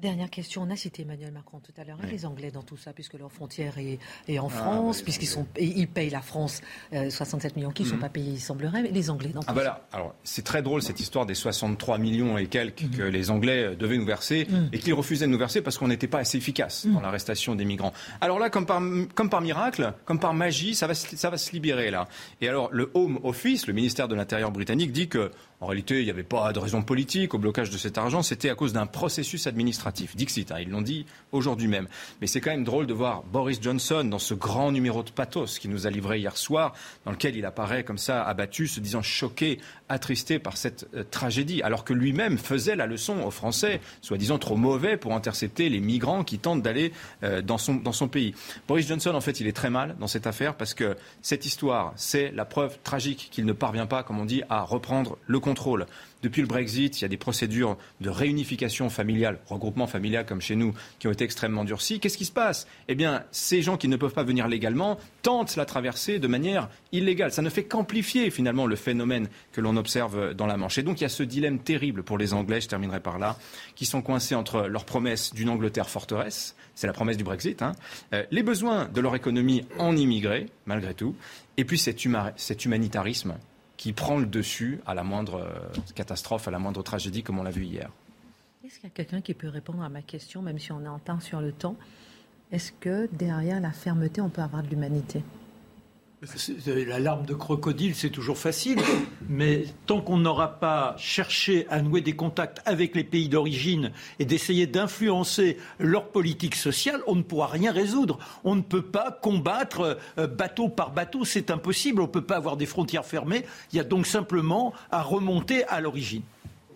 Dernière question, on a cité Emmanuel Macron tout à l'heure. Et les Anglais dans tout ça, puisque leur frontière est, en ah, France, puisqu'ils sont, ils payent la France 67 euh, millions qui ne sont mhm. pas payés, il semblerait. Mais les Anglais dans ah tout bah ça. Alors, c'est très drôle cette histoire des 63 millions et quelques que mhm. les Anglais euh, devaient nous verser mhm. et qu'ils refusaient de nous verser parce qu'on n'était pas assez efficace dans l'arrestation des migrants. Alors là, comme par, comme par miracle, comme par magie, ça va, ça va se libérer là. Et alors, le Home Office, le ministère de l'Intérieur britannique, dit que en réalité, il n'y avait pas de raison politique au blocage de cet argent, c'était à cause d'un processus administratif. Dixit, hein, ils l'ont dit aujourd'hui même. Mais c'est quand même drôle de voir Boris Johnson dans ce grand numéro de pathos qui nous a livré hier soir, dans lequel il apparaît comme ça abattu, se disant choqué attristé par cette euh, tragédie, alors que lui-même faisait la leçon aux Français, soi-disant trop mauvais pour intercepter les migrants qui tentent d'aller euh, dans son pays. Boris Johnson, en fait, il est très mal dans cette affaire parce que cette histoire, c'est la preuve tragique qu'il ne parvient pas, comme on dit, à reprendre le contrôle. Depuis le Brexit, il y a des procédures de réunification familiale, regroupement familial comme chez nous, qui ont été extrêmement durcies. Qu'est-ce qui se passe? Eh bien, ces gens qui ne peuvent pas venir légalement tentent la traversée de manière illégale. Ça ne fait qu'amplifier finalement le phénomène que l'on observe dans la Manche. Et donc il y a ce dilemme terrible pour les Anglais, je terminerai par là, qui sont coincés entre leur promesse d'une Angleterre forteresse, c'est la promesse du Brexit, hein, euh, les besoins de leur économie en immigrés, malgré tout, et puis cet, cet humanitarisme qui prend le dessus à la moindre euh, catastrophe, à la moindre tragédie, comme on l'a vu hier. Est-ce qu'il y a quelqu'un qui peut répondre à ma question, même si on est en temps sur le temps? Est-ce que derrière la fermeté, on peut avoir de l'humanité? La larme de crocodile, c'est toujours facile, mais tant qu'on n'aura pas cherché à nouer des contacts avec les pays d'origine et d'essayer d'influencer leur politique sociale, on ne pourra rien résoudre. On ne peut pas combattre euh, bateau par bateau, c'est impossible. On ne peut pas avoir des frontières fermées. Il y a donc simplement à remonter à l'origine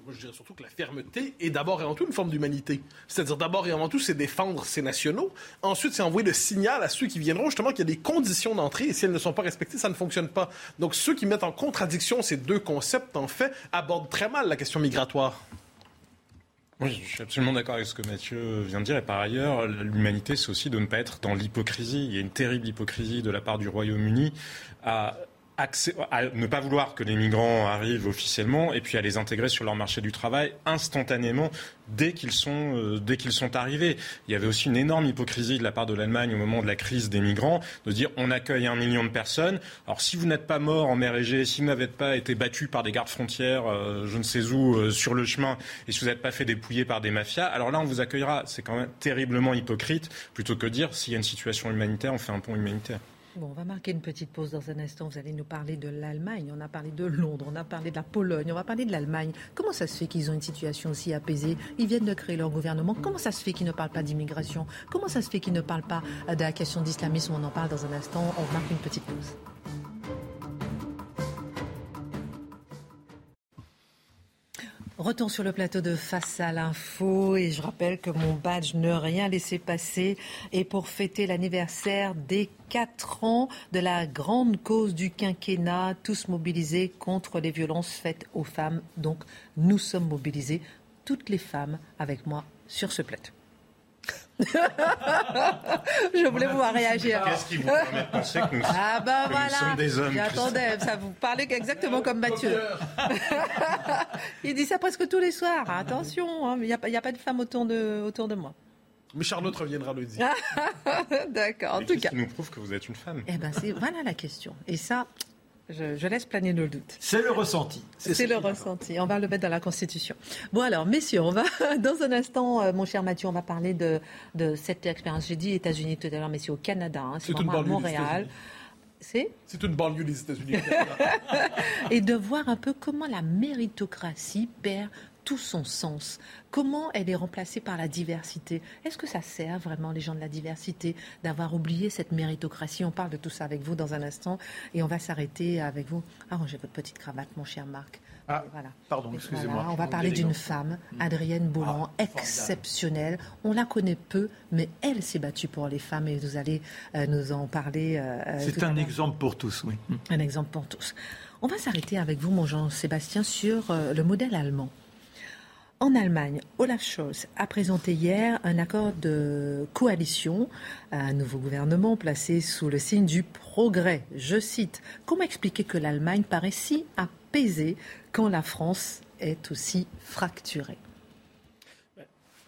moi je dirais surtout que la fermeté est d'abord et avant tout une forme d'humanité. C'est-à-dire d'abord et avant tout, c'est défendre ses nationaux. Ensuite, c'est envoyer le signal à ceux qui viendront justement qu'il y a des conditions d'entrée et si elles ne sont pas respectées, ça ne fonctionne pas. Donc ceux qui mettent en contradiction ces deux concepts, en fait, abordent très mal la question migratoire. Oui, je suis absolument d'accord avec ce que Mathieu vient de dire. Et par ailleurs, l'humanité, c'est aussi de ne pas être dans l'hypocrisie. Il y a une terrible hypocrisie de la part du Royaume-Uni à à ne pas vouloir que les migrants arrivent officiellement et puis à les intégrer sur leur marché du travail instantanément dès qu'ils sont, euh, dès qu'ils sont arrivés. Il y avait aussi une énorme hypocrisie de la part de l'Allemagne au moment de la crise des migrants de dire on accueille un million de personnes. Alors si vous n'êtes pas mort en mer Égée, si vous n'avez pas été battu par des gardes frontières, euh, je ne sais où, euh, sur le chemin, et si vous n'êtes pas fait dépouiller par des mafias, alors là on vous accueillera. C'est quand même terriblement hypocrite plutôt que dire s'il y a une situation humanitaire, on fait un pont humanitaire. Bon, on va marquer une petite pause dans un instant. Vous allez nous parler de l'Allemagne, on a parlé de Londres, on a parlé de la Pologne, on va parler de l'Allemagne. Comment ça se fait qu'ils ont une situation aussi apaisée? Ils viennent de créer leur gouvernement. Comment ça se fait qu'ils ne parlent pas d'immigration? Comment ça se fait qu'ils ne parlent pas de la question d'islamisme? On en parle dans un instant. On marque une petite pause. Retour sur le plateau de Face à l'info et je rappelle que mon badge ne rien laisser passer et pour fêter l'anniversaire des 4 ans de la grande cause du quinquennat, tous mobilisés contre les violences faites aux femmes. Donc nous sommes mobilisés, toutes les femmes avec moi sur ce plateau. je voulais vous voir réagir. Qu'est-ce qui vous permet de penser que nous, ah ben voilà. sommes des hommes J'attendais, ça vous parlez exactement comme Mathieu. il dit ça presque tous les soirs. Attention, hein, il n'y a, a, pas de femme autour de, autour de moi. Mais Charlotte reviendra le dire. D'accord, en tout cas. qui nous prouve que vous êtes une femme? Eh ben, c'est voilà la question. Et ça, je, laisse planer le doute. C'est le ressenti. C'est le ressenti. On va le mettre dans la Constitution. Bon alors, messieurs, on va dans un instant, euh, mon cher Mathieu, on va parler de, de cette expérience. J'ai dit États-Unis tout à l'heure, mais c'est au Canada. Hein, c'est à Montréal. C'est? C'est une banlieue des États-Unis. Et de voir un peu comment la méritocratie perd tout son sens. Comment elle est remplacée par la diversité? Est-ce que ça sert vraiment les gens de la diversité d'avoir oublié cette méritocratie? On parle de tout ça avec vous dans un instant et on va s'arrêter avec vous. Arrangez votre petite cravate, mon cher Marc. Ah, voilà. Pardon, excusez-moi. on va parler d'une femme, mm. Adrienne Boulan, ah, exceptionnelle. On la connaît peu, mais elle s'est battue pour les femmes et vous allez euh, nous en parler. Euh, euh, C'est un exemple pour tous, oui. Un exemple pour tous. On va s'arrêter avec vous, mon Jean-Sébastien, sur le modèle allemand. En Allemagne, Olaf Scholz a présenté hier un accord de coalition à un nouveau gouvernement placé sous le signe du progrès. Je cite, Comment expliquer que l'Allemagne paraît si apaisée quand la France est aussi fracturée?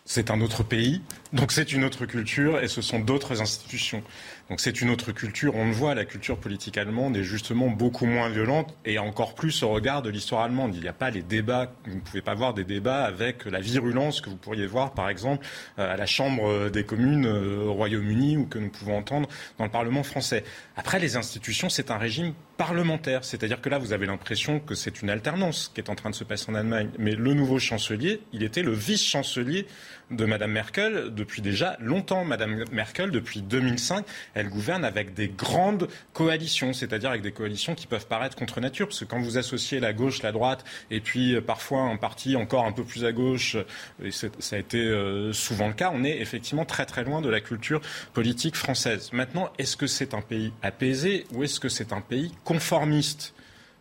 C'est un autre pays, donc c'est une autre culture et ce sont d'autres institutions. Donc c'est une autre culture. On le voit, la culture politique allemande est justement beaucoup moins violente et encore plus au regard de l'histoire allemande. Il n'y a pas les débats, vous ne pouvez pas voir des débats avec la virulence que vous pourriez voir, par exemple, euh, à la Chambre des communes euh, au Royaume-Uni ou que nous pouvons entendre dans le Parlement français. Après, les institutions, c'est un régime parlementaire. C'est-à-dire que là, vous avez l'impression que c'est une alternance qui est en train de se passer en Allemagne. Mais le nouveau chancelier, il était le vice-chancelier de Mme Merkel depuis déjà longtemps. Mme Merkel, depuis 2005, elle gouverne avec des grandes coalitions, c'est-à-dire avec des coalitions qui peuvent paraître contre nature, parce que quand vous associez la gauche, la droite, et puis euh, parfois un parti encore un peu plus à gauche, et ça a été euh, souvent le cas, on est effectivement très très loin de la culture politique française. Maintenant, est-ce que c'est un pays apaisé ou est-ce que c'est un pays conformiste?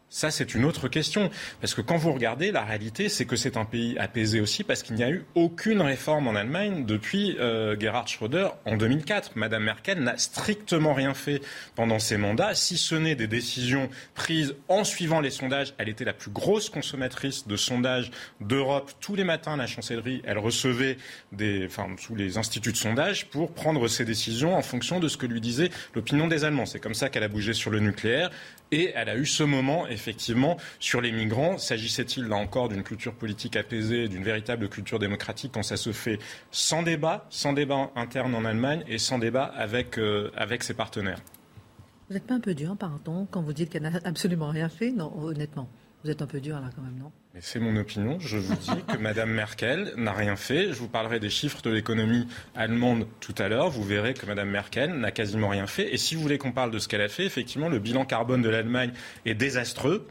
Ça, c'est une autre question. Parce que quand vous regardez, la réalité, c'est que c'est un pays apaisé aussi parce qu'il n'y a eu aucune réforme en Allemagne depuis euh, Gerhard Schröder en 2004. Madame Merkel n'a strictement rien fait pendant ses mandats, si ce n'est des décisions prises en suivant les sondages. Elle était la plus grosse consommatrice de sondages d'Europe. Tous les matins, la chancellerie, elle recevait des, enfin, sous les instituts de sondage pour prendre ses décisions en fonction de ce que lui disait l'opinion des Allemands. C'est comme ça qu'elle a bougé sur le nucléaire. Et elle a eu ce moment, effectivement, sur les migrants. S'agissait-il, là encore, d'une culture politique apaisée, d'une véritable culture démocratique quand ça se fait sans débat, sans débat interne en Allemagne et sans débat avec, euh, ses partenaires? Vous n'êtes pas un peu dur, pardon, quand vous dites qu'elle n'a absolument rien fait? Non, honnêtement. Vous êtes un peu dur là quand même, non? C'est mon opinion. Je vous dis que Mme Merkel n'a rien fait. Je vous parlerai des chiffres de l'économie allemande tout à l'heure. Vous verrez que Mme Merkel n'a quasiment rien fait. Et si vous voulez qu'on parle de ce qu'elle a fait, effectivement, le bilan carbone de l'Allemagne est désastreux.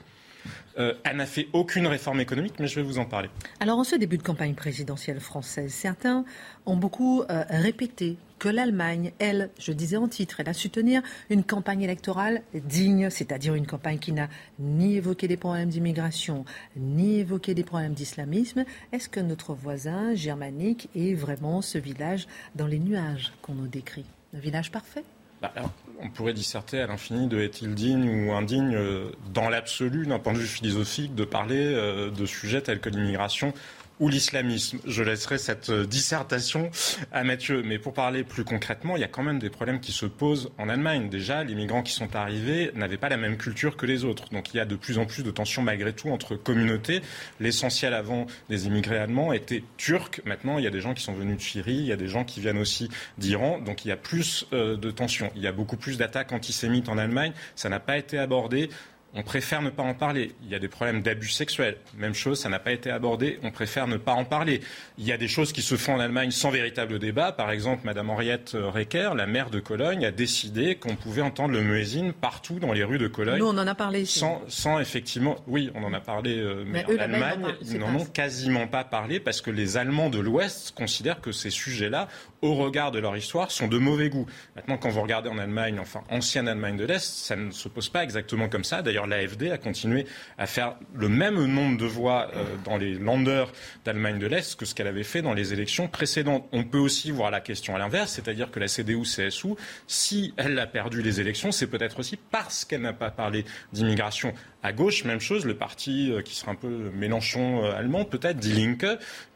Euh, elle n'a fait aucune réforme économique, mais je vais vous en parler. Alors, en ce début de campagne présidentielle française, certains ont beaucoup euh, répété que l'Allemagne, elle, je disais en titre, elle a su tenir une campagne électorale digne, c'est-à-dire une campagne qui n'a ni évoqué des problèmes d'immigration, ni évoqué des problèmes d'islamisme. Est-ce que notre voisin germanique est vraiment ce village dans les nuages qu'on nous décrit? Un village parfait? Bah, on pourrait disserter à l'infini de est-il digne ou indigne euh, dans l'absolu d'un point de vue philosophique de parler euh, de sujets tels que l'immigration ou l'islamisme. Je laisserai cette euh, dissertation à Mathieu. Mais pour parler plus concrètement, il y a quand même des problèmes qui se posent en Allemagne. Déjà, les migrants qui sont arrivés n'avaient pas la même culture que les autres. Donc il y a de plus en plus de tensions malgré tout entre communautés. L'essentiel avant des immigrés allemands était turc. Maintenant, il y a des gens qui sont venus de Syrie, il y a des gens qui viennent aussi d'Iran. Donc il y a plus euh, de tensions. Il y a beaucoup plus d'attaques antisémites en Allemagne. Ça n'a pas été abordé. On préfère ne pas en parler. Il y a des problèmes d'abus sexuels. Même chose, ça n'a pas été abordé. On préfère ne pas en parler. Il y a des choses qui se font en Allemagne sans véritable débat. Par exemple, Madame Henriette Recker, la maire de Cologne, a décidé qu'on pouvait entendre le muezzin partout dans les rues de Cologne. Nous, on en a parlé ici. Sans, effectivement, oui, on en a parlé, euh, mais, en Allemagne, ils n'en ont quasiment pas parlé parce que les Allemands de l'Ouest considèrent que ces sujets-là, au regard de leur histoire, sont de mauvais goût. Maintenant, quand vous regardez en Allemagne, enfin, ancienne Allemagne de l'Est, ça ne se pose pas exactement comme ça. D'ailleurs, l'AFD a continué à faire le même nombre de voix euh, dans les landers d'Allemagne de l'Est que ce qu'elle avait fait dans les élections précédentes. On peut aussi voir la question à l'inverse, c'est-à-dire que la CDU-CSU, si elle a perdu les élections, c'est peut-être aussi parce qu'elle n'a pas parlé d'immigration. À gauche, même chose, le parti euh, qui sera un peu Mélenchon euh, allemand, peut-être, Die Linke,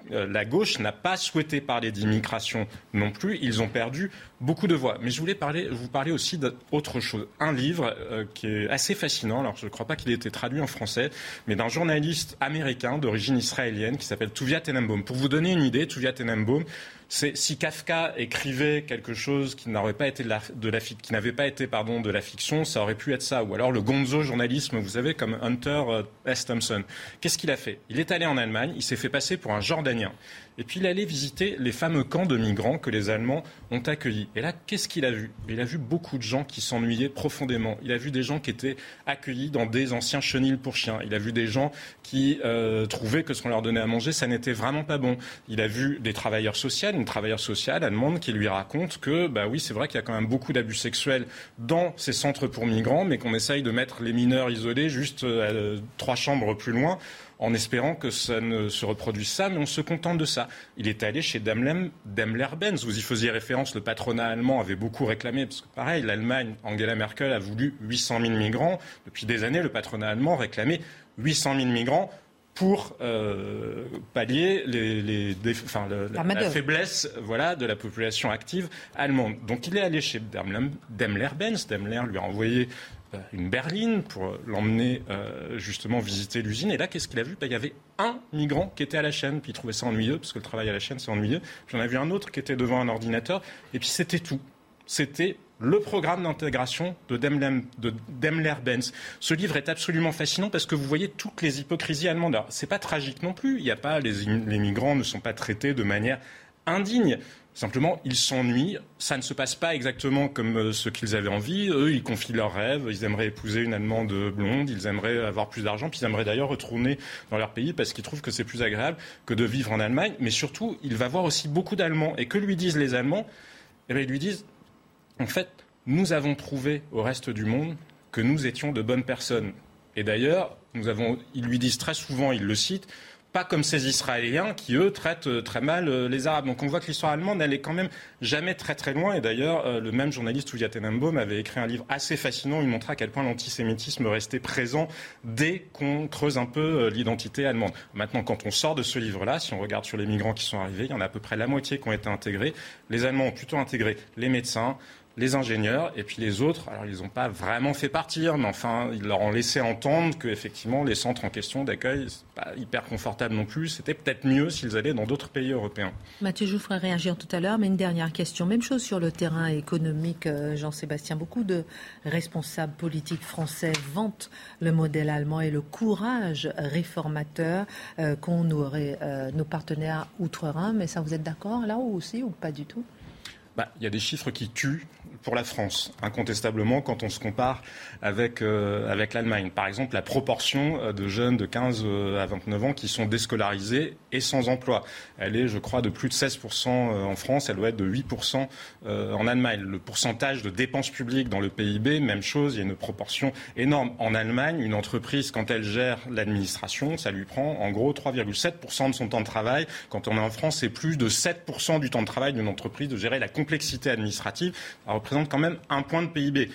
la gauche n'a pas souhaité parler d'immigration non plus. Ils ont perdu beaucoup de voix. Mais je voulais parler, vous parler aussi d'autre chose. Un livre euh, qui est assez fascinant. Alors, je ne crois pas qu'il ait été traduit en français, mais d'un journaliste américain d'origine israélienne qui s'appelle Tuvia Tenenbaum. Pour vous donner une idée, Tuvia Tenenbaum, c'est si Kafka écrivait quelque chose qui n'aurait pas été de la, de la, qui n'avait pas été pardon de la fiction, ça aurait pu être ça. Ou alors le gonzo journalisme, vous savez, comme Hunter euh, S. Thompson. Qu'est-ce qu'il a fait? Il est allé en Allemagne, il s'est fait passer pour un Jordanien. Et puis il allait visiter les fameux camps de migrants que les Allemands ont accueillis. Et là, qu'est-ce qu'il a vu? Il a vu beaucoup de gens qui s'ennuyaient profondément. Il a vu des gens qui étaient accueillis dans des anciens chenils pour chiens. Il a vu des gens qui euh, trouvaient que ce qu'on leur donnait à manger, ça n'était vraiment pas bon. Il a vu des travailleurs sociaux, une travailleuse sociale allemande qui lui raconte que, bah oui, c'est vrai qu'il y a quand même beaucoup d'abus sexuels dans ces centres pour migrants, mais qu'on essaye de mettre les mineurs isolés juste euh, trois chambres plus loin en espérant que ça ne se reproduise ça, mais on se contente de ça. Il est allé chez Daimler-Benz. Vous y faisiez référence, le patronat allemand avait beaucoup réclamé, parce que pareil, l'Allemagne, Angela Merkel a voulu 800 000 migrants. Depuis des années, le patronat allemand réclamait 800 000 migrants pour euh, pallier les, la, faiblesse voilà, de la population active allemande. Donc il est allé chez Daimler-Benz. Daimler lui a envoyé une berline pour l'emmener euh, justement visiter l'usine. Et là, qu'est-ce qu'il a vu? Ben, Il y avait un migrant qui était à la chaîne, puis il trouvait ça ennuyeux, parce que le travail à la chaîne, c'est ennuyeux. Puis on a vu un autre qui était devant un ordinateur, et puis c'était tout. C'était le programme d'intégration de Daimler-Benz. Ce livre est absolument fascinant parce que vous voyez toutes les hypocrisies allemandes. Alors, c'est pas tragique non plus. Il y a pas les migrants ne sont pas traités de manière indigne Simplement, ils s'ennuient. Ça ne se passe pas exactement comme euh, ce qu'ils avaient envie. Eux, ils confient leurs rêves. Ils aimeraient épouser une Allemande blonde. Ils aimeraient avoir plus d'argent. Puis ils aimeraient d'ailleurs retourner dans leur pays parce qu'ils trouvent que c'est plus agréable que de vivre en Allemagne. Mais surtout, il va voir aussi beaucoup d'Allemands. Et que lui disent les Allemands? Eh bien, Ils lui disent, en fait, nous avons prouvé au reste du monde que nous étions de bonnes personnes. Et d'ailleurs, nous avons, ils lui disent très souvent, ils le citent, pas comme ces Israéliens qui, eux, traitent euh, très mal euh, les Arabes. Donc on voit que l'histoire allemande, elle est quand même jamais très très loin. Et d'ailleurs, euh, le même journaliste Uya Tenenbaum avait écrit un livre assez fascinant. Il montrait à quel point l'antisémitisme restait présent dès qu'on creuse un peu l'identité allemande. Maintenant, quand on sort de ce livre-là, si on regarde sur les migrants qui sont arrivés, il y en a à peu près la moitié qui ont été intégrés. Les Allemands ont plutôt intégré les médecins, les ingénieurs et puis les autres. Alors, ils n'ont pas vraiment fait partir, mais enfin, ils leur ont laissé entendre que effectivement, les centres en question d'accueil, n'est pas hyper confortable non plus. C'était peut-être mieux s'ils allaient dans d'autres pays européens. Mathieu, je vous ferai réagir tout à l'heure, mais une dernière question. Même chose sur le terrain économique, euh, Jean-Sébastien. Beaucoup de responsables politiques français vantent le modèle allemand et le courage réformateur euh, qu'ont euh, nos partenaires outre-Rhin. Mais ça, vous êtes d'accord là aussi ou pas du tout? Bah, il y a des chiffres qui tuent pour la France, incontestablement, quand on se compare avec, euh, avec l'Allemagne. Par exemple, la proportion euh, de jeunes de 15 euh, à 29 ans qui sont déscolarisés et sans emploi. Elle est, je crois, de plus de 16% en France, elle doit être de 8% en Allemagne. Le pourcentage de dépenses publiques dans le PIB, même chose, il y a une proportion énorme. En Allemagne, une entreprise, quand elle gère l'administration, ça lui prend en gros 3,7% de son temps de travail. Quand on est en France, c'est plus de 7% du temps de travail d'une entreprise de gérer la complexité administrative quand même un point de PIB.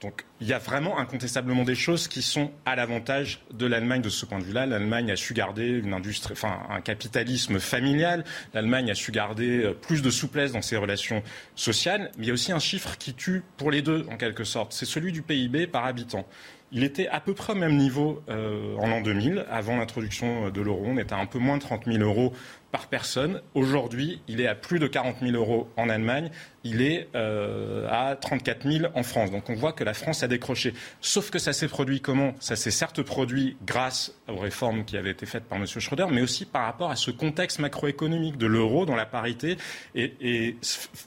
Donc il y a vraiment incontestablement des choses qui sont à l'avantage de l'Allemagne de ce point de vue-là. L'Allemagne a su garder une industrie, enfin un capitalisme familial. L'Allemagne a su garder euh, plus de souplesse dans ses relations sociales. Mais il y a aussi un chiffre qui tue pour les deux en quelque sorte. C'est celui du PIB par habitant. Il était à peu près au même niveau euh, en l'an 2000, avant l'introduction euh, de l'euro. On était à un peu moins de 30 000 euros par personne. Aujourd'hui, il est à plus de 40 000 euros en Allemagne. Il est euh, à 34 000 en France. Donc on voit que la France a décroché. Sauf que ça s'est produit comment? Ça s'est certes produit grâce aux réformes qui avaient été faites par M. Schröder, mais aussi par rapport à ce contexte macroéconomique de l'euro dont la parité est,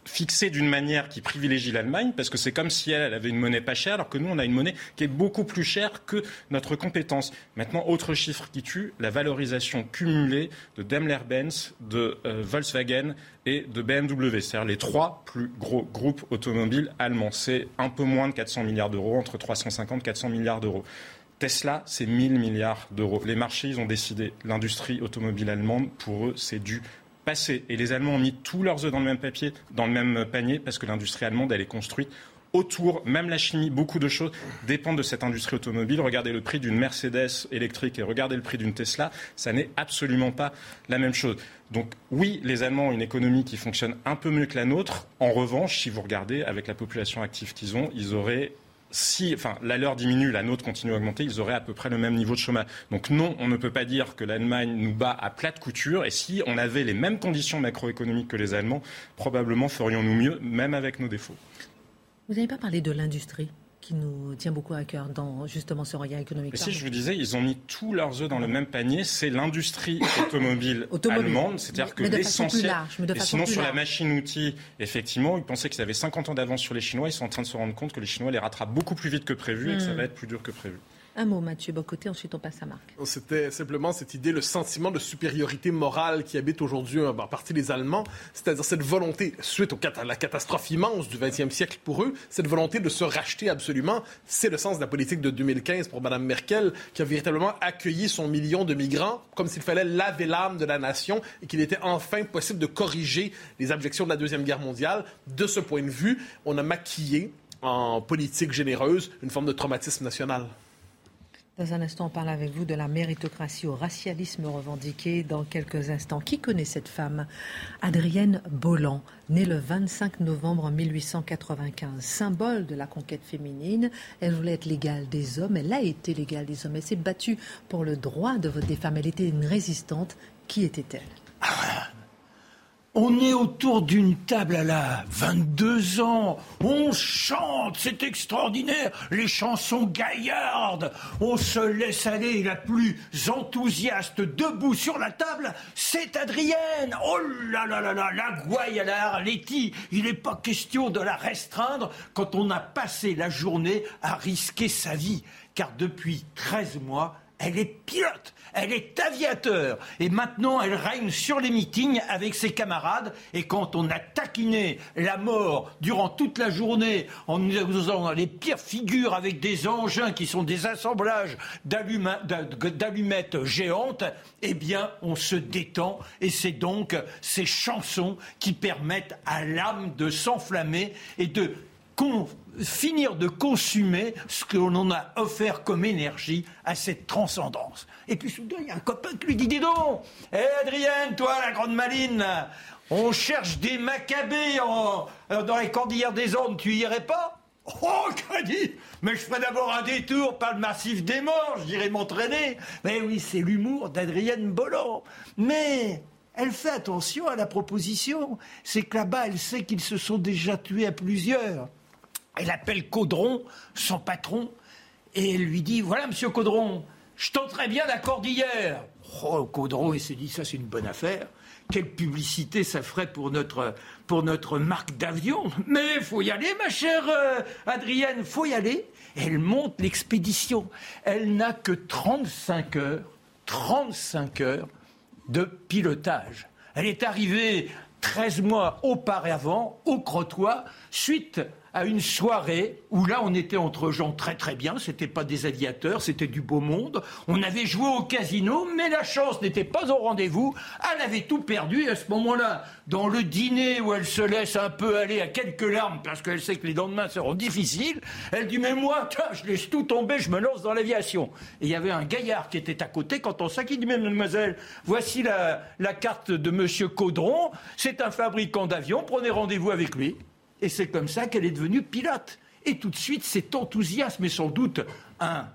fixée d'une manière qui privilégie l'Allemagne, parce que c'est comme si elle, elle avait une monnaie pas chère, alors que nous, on a une monnaie qui est beaucoup plus chère que notre compétence. Maintenant, autre chiffre qui tue, la valorisation cumulée de Daimler-Benz de euh, Volkswagen et de BMW, c'est-à-dire les trois plus gros groupes automobiles allemands. C'est un peu moins de 400 milliards d'euros, entre 350 et 400 milliards d'euros. Tesla, c'est 1000 milliards d'euros. Les marchés, ils ont décidé. L'industrie automobile allemande, pour eux, c'est du passé. Et les Allemands ont mis tous leurs œufs dans dans le même panier, parce que l'industrie allemande, elle est construite autour, même la chimie, beaucoup de choses dépendent de cette industrie automobile. Regardez le prix d'une Mercedes électrique et regardez le prix d'une Tesla, ça n'est absolument pas la même chose. Donc oui, les Allemands ont une économie qui fonctionne un peu mieux que la nôtre. En revanche, si vous regardez avec la population active qu'ils ont, ils auraient si enfin, la leur diminue, la nôtre continue à augmenter, ils auraient à peu près le même niveau de chômage. Donc non, on ne peut pas dire que l'Allemagne nous bat à plate couture. Et si on avait les mêmes conditions macroéconomiques que les Allemands, probablement ferions-nous mieux, même avec nos défauts. Vous n'avez pas parlé de l'industrie qui nous tient beaucoup à cœur dans justement ce regard économique. si je vous disais, ils ont mis tous leurs œufs dans le même panier, c'est l'industrie automobile, allemande, c'est-à-dire que l'essentiel. Et sinon, sur la machine-outil, effectivement, ils pensaient qu'ils avaient 50 ans d'avance sur les Chinois, ils sont en train de se rendre compte que les Chinois les rattrapent beaucoup plus vite que prévu et que ça hmm. va être plus dur que prévu. Un mot, Mathieu Bocoté, ensuite on passe à Marc. C'était simplement cette idée, le sentiment de supériorité morale qui habite aujourd'hui en partie les Allemands, c'est-à-dire cette volonté, suite à la catastrophe immense du XXe siècle pour eux, cette volonté de se racheter absolument. C'est le sens de la politique de 2015 pour Mme Merkel, qui a véritablement accueilli son million de migrants comme s'il fallait laver l'âme de la nation et qu'il était enfin possible de corriger les objections de la Deuxième Guerre mondiale. De ce point de vue, on a maquillé en politique généreuse une forme de traumatisme national. Dans un instant, on parle avec vous de la méritocratie au racialisme revendiqué. Dans quelques instants, qui connaît cette femme? Adrienne Bolland, née le 25 novembre 1895, symbole de la conquête féminine. Elle voulait être l'égale des hommes. Elle a été l'égale des hommes. Elle s'est battue pour le droit de vote des femmes. Elle était une résistante. Qui était-elle? On est autour d'une table à la 22 ans, on chante, c'est extraordinaire, les chansons gaillardes, on se laisse aller, la plus enthousiaste debout sur la table, c'est Adrienne. Oh là là là là, la gouaille à la Harletti, il n'est pas question de la restreindre. Quand on a passé la journée à risquer sa vie, car depuis 13 mois, elle est pilote, elle est aviateur. Et maintenant, elle règne sur les meetings avec ses camarades. Et quand on a taquiné la mort durant toute la journée en nous faisant les pires figures avec des engins qui sont des assemblages d'allumettes géantes, eh bien, on se détend. Et c'est donc ces chansons qui permettent à l'âme de s'enflammer et de finir de consumer ce que l'on a offert comme énergie à cette transcendance. Et puis soudain, il y a un copain qui lui dit Dis donc, hé Adrienne, toi, la grande maline, on cherche des macabées euh, dans les cordillères des Andes, tu irais pas? Oh, dit Mais je ferais d'abord un détour par le massif des morts, j'irai m'entraîner. Mais oui, c'est l'humour d'Adrienne Bolland. Mais elle fait attention à la proposition. C'est que là-bas, elle sait qu'ils se sont déjà tués à plusieurs. Elle appelle Caudron, son patron, et elle lui dit Voilà, monsieur Caudron, je tenterai bien la cordillère. Oh, Caudron, il s'est dit Ça, c'est une bonne affaire. Quelle publicité ça ferait pour notre, pour notre marque d'avion. Mais faut y aller, ma chère euh, Adrienne, faut y aller. Elle monte l'expédition. Elle n'a que 35 heures, 35 heures de pilotage. Elle est arrivée 13 mois auparavant au Crotoy, suite à une soirée où là on était entre gens très très bien, c'était pas des aviateurs, c'était du beau monde. On avait joué au casino, mais la chance n'était pas au rendez-vous. Elle avait tout perdu et à ce moment-là, dans le dîner où elle se laisse un peu aller à quelques larmes parce qu'elle sait que les lendemains seront difficiles, elle dit mais moi, je laisse tout tomber, je me lance dans l'aviation. Et il y avait un gaillard qui était à côté quand on s'est dit mademoiselle, voici la, la carte de monsieur Caudron, c'est un fabricant d'avions, prenez rendez-vous avec lui. Et c'est comme ça qu'elle est devenue pilote. Et tout de suite, cet enthousiasme est sans doute un,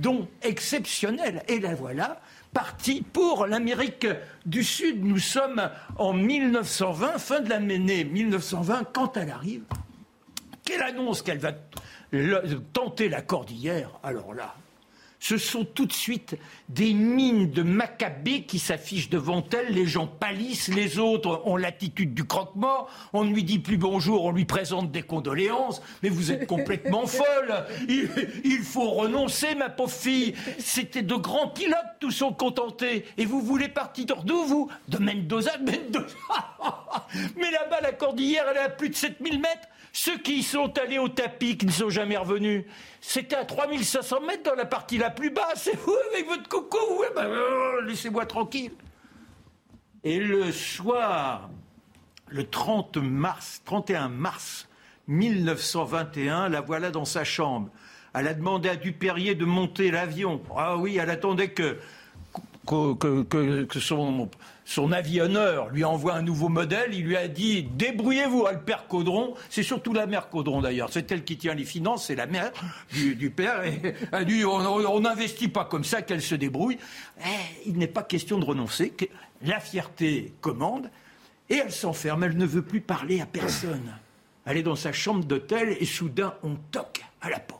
don exceptionnel. Et la voilà, partie pour l'Amérique du Sud. Nous sommes en 1920, fin de l'année 1920, quand elle arrive. Quelle annonce qu'elle va tenter la cordillère Alors là, ce sont tout de suite des mines de Maccabée qui s'affichent devant elle. Les gens pâlissent, les autres ont l'attitude du croque-mort. On ne lui dit plus bonjour, on lui présente des condoléances. Mais vous êtes complètement folle. Il, faut renoncer, ma pauvre fille. C'était de grands pilotes, tous sont contentés. Et vous voulez partir d'où, vous? De Mendoza, Mendoza. Mais là-bas, la cordillère, elle est à plus de 7000 mètres. Ceux qui sont allés au tapis, qui ne sont jamais revenus, c'était à 3500 mètres dans la partie la plus basse. C'est vous avec votre coco oh, Laissez-moi tranquille. Et le soir, le 30 mars, 31 mars 1921, la voilà dans sa chambre. Elle a demandé à Dupérier de monter l'avion. Ah oui, elle attendait que, que, que son son avionneur lui envoie un nouveau modèle, il lui a dit débrouillez-vous, le père Caudron, c'est surtout la mère Caudron d'ailleurs, c'est elle qui tient les finances, c'est la mère du, père, et dit on n'investit pas comme ça, qu'elle se débrouille. Eh, il n'est pas question de renoncer, la fierté commande, et elle s'enferme, elle ne veut plus parler à personne. Elle est dans sa chambre d'hôtel et soudain on toque à la porte.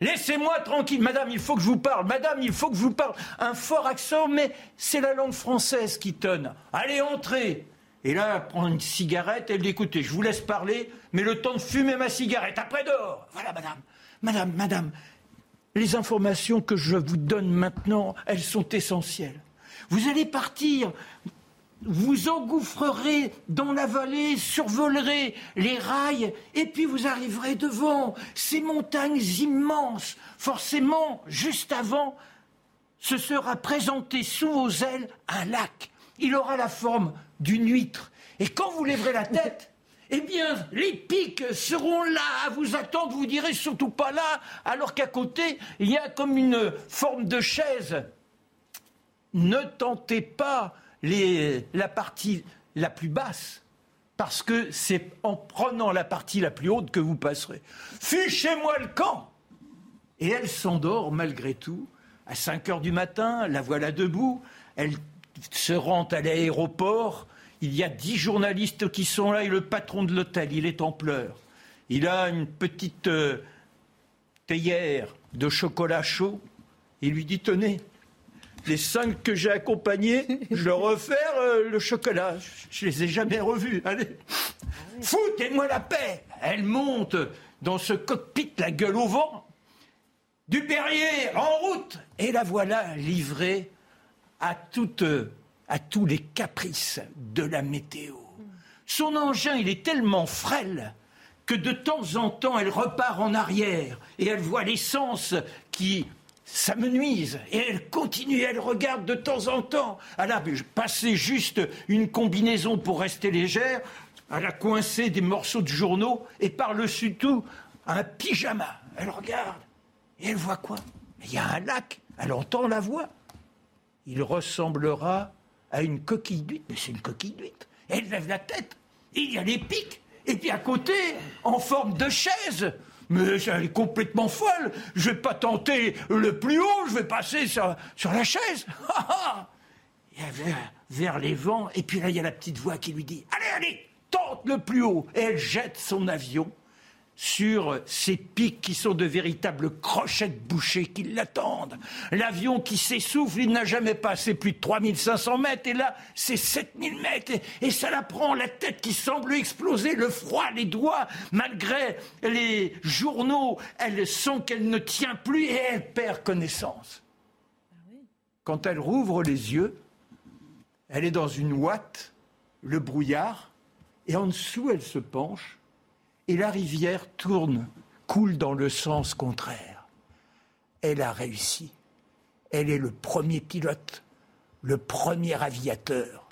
Laissez-moi tranquille, madame, il faut que je vous parle, madame, il faut que je vous parle. Un fort accent, mais c'est la langue française qui tonne. Allez, entrez. Et là, elle prend une cigarette, elle dit écoutez, je vous laisse parler, mais le temps de fumer ma cigarette, après dehors. Voilà, madame, madame, madame, les informations que je vous donne maintenant, elles sont essentielles. Vous allez partir vous engouffrerez dans la vallée, survolerez les rails, et puis vous arriverez devant ces montagnes immenses. Forcément, juste avant, se sera présenté sous vos ailes un lac. Il aura la forme d'une huître. Et quand vous lèverez la tête, eh bien, les pics seront là à vous attendre. Vous direz surtout pas là, alors qu'à côté, il y a comme une forme de chaise. Ne tentez pas la partie la plus basse, parce que c'est en prenant la partie la plus haute que vous passerez. Fichez-moi le camp Et elle s'endort malgré tout. À 5 heures du matin, la voilà debout. Elle se rend à l'aéroport. Il y a dix journalistes qui sont là et le patron de l'hôtel, il est en pleurs. Il a une petite euh, théière de chocolat chaud. Il lui dit Tenez, les cinq que j'ai accompagnés, je leur offert euh, le chocolat. Je, ne les ai jamais revus. Allez, foutez-moi la paix. Elle monte dans ce cockpit, la gueule au vent. Du Perrier, en route. Et la voilà livrée à, toutes, à tous les caprices de la météo. Son engin, il est tellement frêle que de temps en temps, elle repart en arrière et elle voit l'essence qui s'amenuise et elle continue, elle regarde de temps en temps. Elle a passé juste une combinaison pour rester légère, elle a coincé des morceaux de journaux et par-dessus tout un pyjama. Elle regarde et elle voit quoi? Il y a un lac, elle entend la voix. Il ressemblera à une coquille d'huître, mais c'est une coquille d'huître. Elle lève la tête, il y a les pics, et puis à côté, en forme de chaise, mais elle est complètement folle. Je vais pas tenter le plus haut, je vais passer sur, la chaise. vers, vers les vents, et puis là, il y a la petite voix qui lui dit Allez, allez, tente le plus haut. Et elle jette son avion sur ces pics qui sont de véritables crochettes bouchées qui l'attendent. L'avion qui s'essouffle, il n'a jamais passé plus de 3500 mètres, et là, c'est 7000 mètres, et, ça la prend, la tête qui semble exploser, le froid, les doigts, malgré les journaux, elle sent qu'elle ne tient plus, et elle perd connaissance. Quand elle rouvre les yeux, elle est dans une ouate, le brouillard, et en dessous, elle se penche, et la rivière tourne, coule dans le sens contraire. Elle a réussi. Elle est le premier pilote, le premier aviateur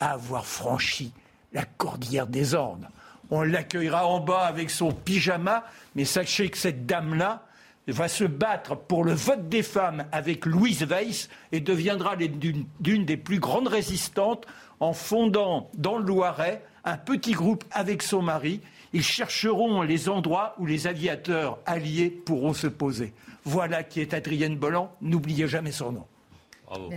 à avoir franchi la cordillère des Andes. On l'accueillera en bas avec son pyjama, mais sachez que cette dame-là va se battre pour le vote des femmes avec Louise Weiss et deviendra d'une des plus grandes résistantes en fondant dans le Loiret un petit groupe avec son mari ils chercheront les endroits où les aviateurs alliés pourront se poser. Voilà qui est Adrienne Bolland. N'oubliez jamais son nom. Bravo.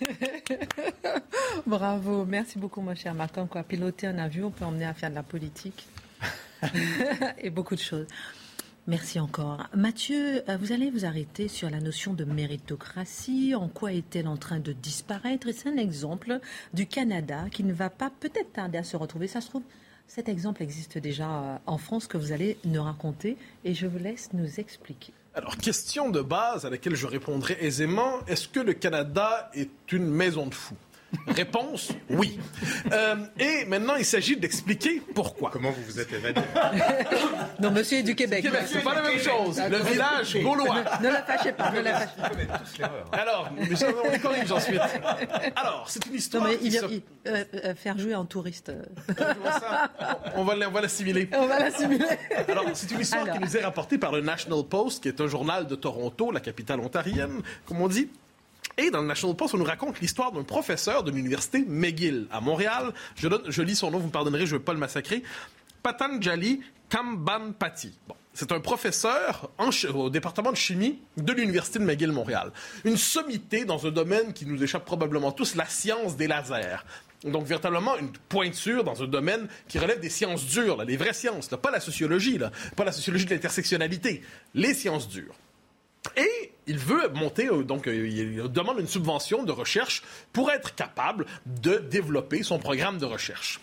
Bravo. Merci beaucoup, mon cher Martin. Quoi, piloter un avion, on peut emmener à faire de la politique et beaucoup de choses. Merci encore. Mathieu, euh, vous allez vous arrêter sur la notion de méritocratie. En quoi est-elle en train de disparaître? Et c'est un exemple du Canada qui ne va pas peut-être tarder à se retrouver. Ça se trouve, cet exemple existe déjà euh, en France que vous allez nous raconter et je vous laisse nous expliquer. Alors, question de base à laquelle je répondrai aisément, est-ce que le Canada est une maison de fous? Réponse oui. Euh, et maintenant, il s'agit d'expliquer pourquoi. Comment vous vous êtes évadé? Non, monsieur est du Québec. Québec, c'est pas la même chose. Le village gaulois. Ne la fâchez pas, ne la fâchez pas. Alors, on est corrige ensuite. Alors, c'est une histoire. Non, mais il vient euh, euh, faire jouer un touriste. on va, on va l'assimiler. On va l'assimiler. Alors, c'est une histoire qui nous est rapportée par le National Post, qui est un journal de Toronto, la capitale ontarienne, comme on dit. Et dans le National Post, on nous raconte l'histoire d'un professeur de l'université McGill à Montréal. Je, lis son nom, vous me pardonnerez, je ne veux pas le massacrer. Patanjali Kambanpati. C'est un professeur au département de chimie de l'Université de McGill Montréal. Une sommité dans un domaine qui nous échappe probablement tous, la science des lasers. Donc, véritablement, une pointure dans un domaine qui relève des sciences dures, les vraies sciences, pas la sociologie, pas la sociologie de l'intersectionnalité, les sciences dures. Et il veut monter, euh, donc euh, il demande une subvention de recherche pour être capable de développer son programme de recherche.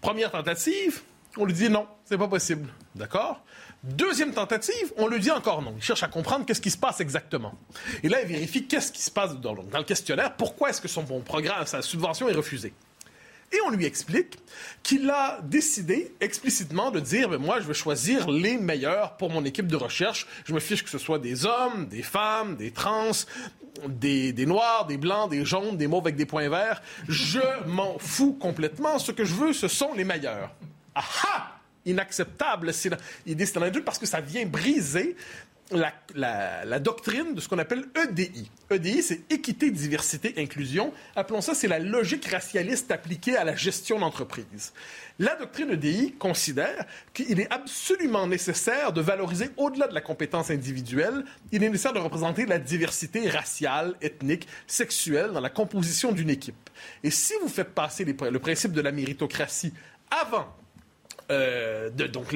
Première tentative, on lui dit non, c'est pas possible. D'accord? Deuxième tentative, on lui dit encore non. Il cherche à comprendre qu'est-ce qui se passe exactement. Et là, il vérifie qu'est-ce qui se passe dans, dans le questionnaire, pourquoi est-ce que son programme, sa subvention est refusée? Et on lui explique qu'il a décidé explicitement de dire, ben, moi, je vais choisir les meilleurs pour mon équipe de recherche. Je me fiche que ce soit des hommes, des femmes, des trans, des, noirs, des blancs, des jaunes, des mauves avec des points verts. Je m'en fous complètement. Ce que je veux, ce sont les meilleurs. Ah ah! Inacceptable. Il dit c'est parce que ça vient briser la, doctrine de ce qu'on appelle EDI. EDI, c'est équité, diversité, inclusion. Appelons ça, c'est la logique racialiste appliquée à la gestion d'entreprise. La doctrine EDI considère qu'il est absolument nécessaire de valoriser au-delà de la compétence individuelle, il est nécessaire de représenter la diversité raciale, ethnique, sexuelle dans la composition d'une équipe. Et si vous faites passer le principe de la méritocratie avant euh, de, donc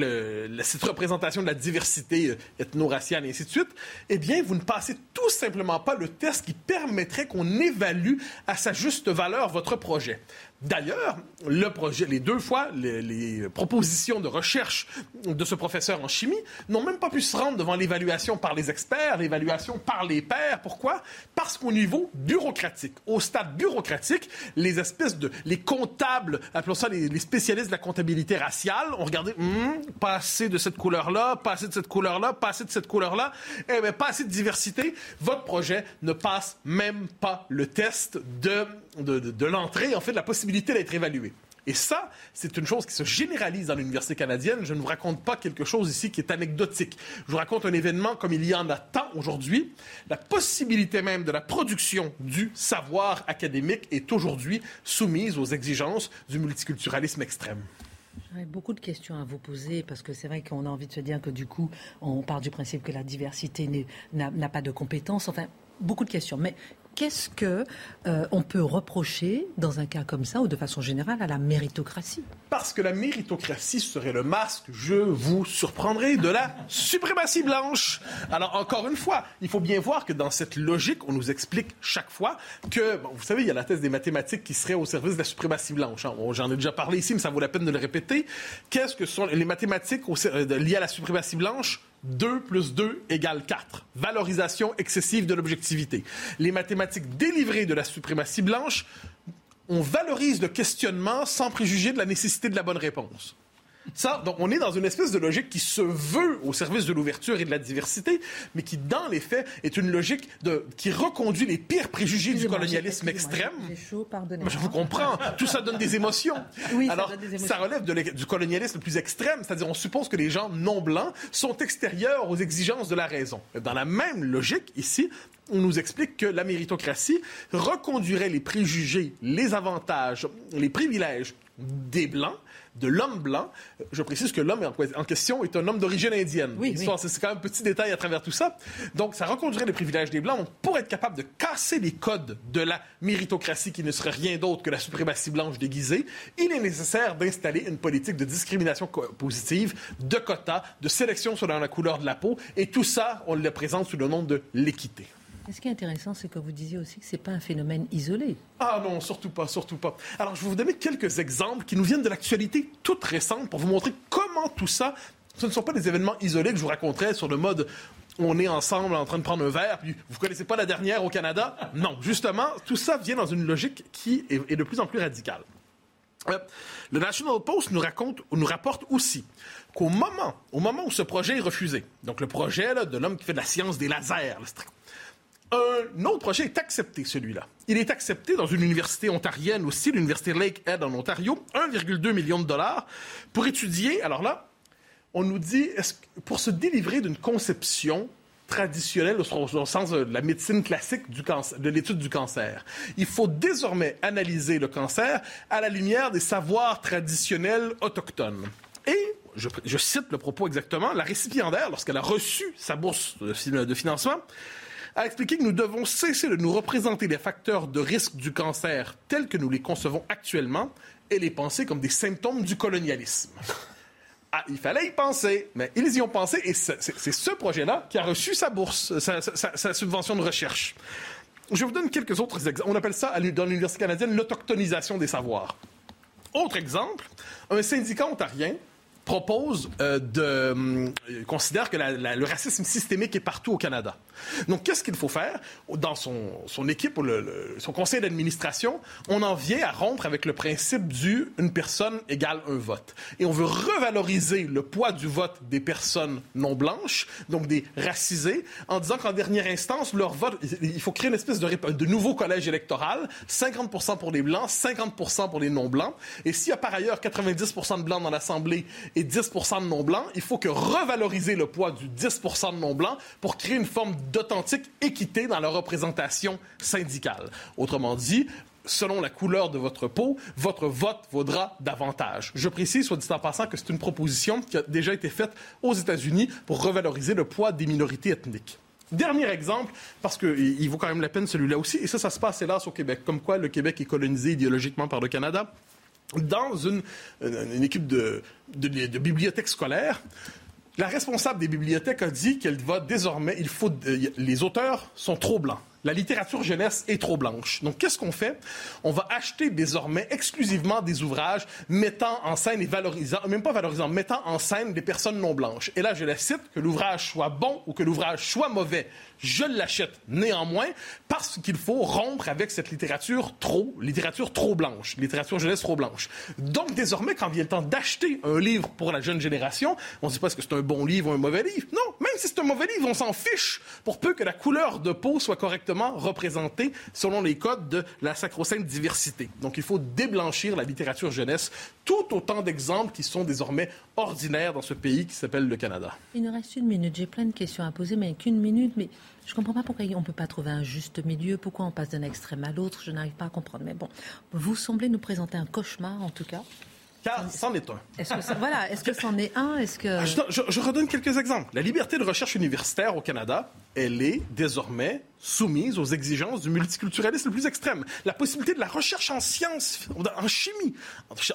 cette représentation de la diversité euh, ethno-raciale et ainsi de suite, eh bien, vous ne passez tout simplement pas le test qui permettrait qu'on évalue à sa juste valeur votre projet. D'ailleurs, le projet, les deux fois, les, propositions de recherche de ce professeur en chimie n'ont même pas pu se rendre devant l'évaluation par les experts, l'évaluation par les pairs. Pourquoi? Parce qu'au niveau bureaucratique, au stade bureaucratique, les espèces de les comptables, appelons ça les, spécialistes de la comptabilité raciale, ont regardé hum, pas assez de cette couleur-là, pas assez de cette couleur-là, pas assez de cette couleur-là, eh bien, pas assez de diversité. Votre projet ne passe même pas le test de de, l'entrée, en fait, de la possibilité d'être évalué. Et ça, c'est une chose qui se généralise dans l'université canadienne. Je ne vous raconte pas quelque chose ici qui est anecdotique. Je vous raconte un événement comme il y en a tant aujourd'hui. La possibilité même de la production du savoir académique est aujourd'hui soumise aux exigences du multiculturalisme extrême. J'aurais beaucoup de questions à vous poser parce que c'est vrai qu'on a envie de se dire que du coup, on part du principe que la diversité n'a pas de compétences. Enfin, beaucoup de questions. Mais qu'est-ce que euh, on peut reprocher dans un cas comme ça ou de façon générale à la méritocratie? Parce que la méritocratie serait le masque, je vous surprendrai, de la suprématie blanche. Alors encore une fois, il faut bien voir que dans cette logique, on nous explique chaque fois que, vous savez, il y a la thèse des mathématiques qui serait au service de la suprématie blanche. Hein. J'en ai déjà parlé ici, mais ça vaut la peine de le répéter. Qu'est-ce que sont les mathématiques euh, liées à la suprématie blanche? 2 plus 2 égale 4. Valorisation excessive de l'objectivité. Les mathématiques délivrées de la suprématie blanche, on valorise le questionnement sans préjuger de la nécessité de la bonne réponse. Ça, donc on est dans une espèce de logique qui se veut au service de l'ouverture et de la diversité, mais qui, dans les faits, est une logique de, qui reconduit les pires préjugés du colonialisme extrême. Chaud, je vous comprends. Tout ça donne des émotions. Oui, Alors, ça, donne des émotions. ça relève du colonialisme le plus extrême, c'est-à-dire on suppose que les gens non blancs sont extérieurs aux exigences de la raison. Dans la même logique, ici, on nous explique que la méritocratie reconduirait les préjugés, les avantages, les privilèges des Blancs de l'homme blanc. Je précise que l'homme en question est un homme d'origine indienne. Oui, C'est quand même un petit détail à travers tout ça. Donc, ça reconduirait les privilèges des Blancs pour être capable de casser les codes de la méritocratie qui ne serait rien d'autre que la suprématie blanche déguisée. Il est nécessaire d'installer une politique de discrimination positive, de quotas, de sélection selon la couleur de la peau. Et tout ça, on le présente sous le nom de l'équité ce qui est intéressant, c'est que vous disiez aussi que ce n'est pas un phénomène isolé. Ah non, surtout pas, surtout pas. Alors, je vais vous donner quelques exemples qui nous viennent de l'actualité toute récente pour vous montrer comment tout ça, ce ne sont pas des événements isolés que je vous raconterais sur le mode on est ensemble en train de prendre un verre, puis vous connaissez pas la dernière au Canada? Non, justement, tout ça vient dans une logique qui est, de plus en plus radicale. Euh, le National Post nous raconte, nous rapporte aussi qu'au moment, au moment où ce projet est refusé, donc le projet de l'homme qui fait de la science des lasers, un autre projet est accepté, celui-là. Il est accepté dans une université ontarienne aussi, l'université Lakehead en Ontario, 1,2 million de dollars, pour étudier, alors là, on nous dit, pour se délivrer d'une conception traditionnelle au sens de la médecine classique du cancer, de l'étude du cancer. Il faut désormais analyser le cancer à la lumière des savoirs traditionnels autochtones. Et je, je cite le propos exactement, la récipiendaire, lorsqu'elle a reçu sa bourse de financement, a expliqué que nous devons cesser de nous représenter les facteurs de risque du cancer tels que nous les concevons actuellement et les penser comme des symptômes du colonialisme. Ah, il fallait y penser, mais ils y ont pensé et c'est ce projet-là qui a reçu sa bourse, sa, subvention de recherche. Je vous donne quelques autres exemples. On appelle ça dans l'Université canadienne l'autochtonisation des savoirs. Autre exemple, un syndicat ontarien propose euh, de euh, considère que le racisme systémique est partout au Canada. Donc, qu'est-ce qu'il faut faire? Dans son, son équipe ou son conseil d'administration? On en vient à rompre avec le principe du une personne égale un vote. Et on veut revaloriser le poids du vote des personnes non blanches, donc des racisés, en disant qu'en dernière instance, leur vote, il faut créer une espèce de, de nouveau collège électoral, 50 pour les blancs, 50 pour les non blancs. Et s'il y a par ailleurs 90% de blancs dans l'Assemblée et 10% de non blancs, il faut que revaloriser le poids du 10% de non blancs pour créer une forme d'authentique équité dans la représentation syndicale. Autrement dit, selon la couleur de votre peau, votre vote vaudra davantage. Je précise, soit dit en passant, que c'est une proposition qui a déjà été faite aux États-Unis pour revaloriser le poids des minorités ethniques. Dernier exemple, parce qu'il vaut quand même la peine celui-là aussi, et ça, ça se passe hélas au Québec, comme quoi le Québec est colonisé idéologiquement par le Canada. Dans une, équipe de, de bibliothèque scolaire, la responsable des bibliothèques a dit qu'elle va désormais, il faut, euh, les auteurs sont trop blancs la littérature jeunesse est trop blanche. Donc, qu'est-ce qu'on fait? On va acheter désormais exclusivement des ouvrages mettant en scène et valorisant, même pas valorisant, mettant en scène des personnes non blanches. Et là, je la cite, que l'ouvrage soit bon ou que l'ouvrage soit mauvais, je l'achète néanmoins parce qu'il faut rompre avec cette littérature trop, littérature trop blanche, littérature jeunesse trop blanche. Donc, désormais, quand vient le temps d'acheter un livre pour la jeune génération, on ne sait pas est-ce que c'est un bon livre ou un mauvais livre? Non, même si c'est un mauvais livre, on s'en fiche pour peu que la couleur de peau soit correctement représentés selon les codes de la sacro-sainte diversité. Donc, il faut déblanchir la littérature jeunesse, tout autant d'exemples qui sont désormais ordinaires dans ce pays qui s'appelle le Canada. Il nous reste une minute. J'ai plein de questions à poser, mais qu'une minute. Mais je ne comprends pas pourquoi on ne peut pas trouver un juste milieu, pourquoi on passe d'un extrême à l'autre. Je n'arrive pas à comprendre. Mais bon, vous semblez nous présenter un cauchemar, en tout cas. Car c'en est un. Est-ce que voilà, est-ce que c'en est un Est-ce que ah, je, redonne quelques exemples. La liberté de recherche universitaire au Canada, elle est désormais soumise aux exigences du multiculturalisme le plus extrême. La possibilité de la recherche en sciences, en chimie,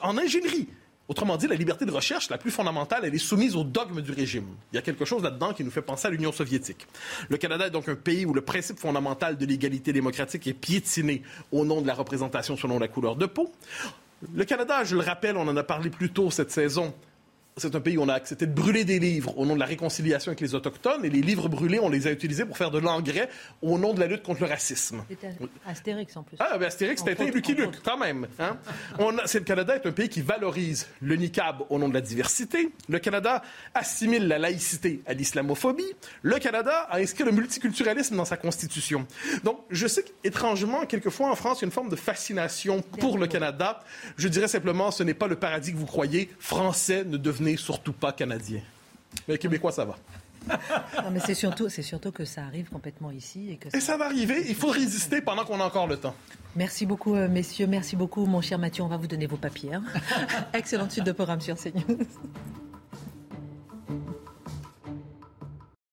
en ingénierie. Autrement dit, la liberté de recherche la plus fondamentale, elle est soumise au dogme du régime. Il y a quelque chose là-dedans qui nous fait penser à l'Union soviétique. Le Canada est donc un pays où le principe fondamental de l'égalité démocratique est piétiné au nom de la représentation selon la couleur de peau. Le Canada, je le rappelle, on en a parlé plus tôt cette saison, c'est un pays où on a accepté de brûler des livres au nom de la réconciliation avec les Autochtones. Et les livres brûlés, on les a utilisés pour faire de l'engrais au nom de la lutte contre le racisme. Astérix en plus. Ah, ben Astérix, c'était Lucky Luke, quand même. Hein? On a, le Canada est un pays qui valorise le niqab au nom de la diversité. Le Canada assimile la laïcité à l'islamophobie. Le Canada a inscrit le multiculturalisme dans sa constitution. Donc, je sais qu'étrangement, quelquefois en France, il y a une forme de fascination pour le Canada. Je dirais simplement, ce n'est pas le paradis que vous croyez. Français ne devenez surtout pas canadien. Mais québécois, ça va. non, mais c'est surtout, c'est surtout que ça arrive complètement ici. Et, que ça... va arriver. Il faut résister pendant qu'on a encore le temps. Merci beaucoup, euh, messieurs. Merci beaucoup, mon cher Mathieu. On va vous donner vos papiers. Hein. Excellente suite de programme sur CNews.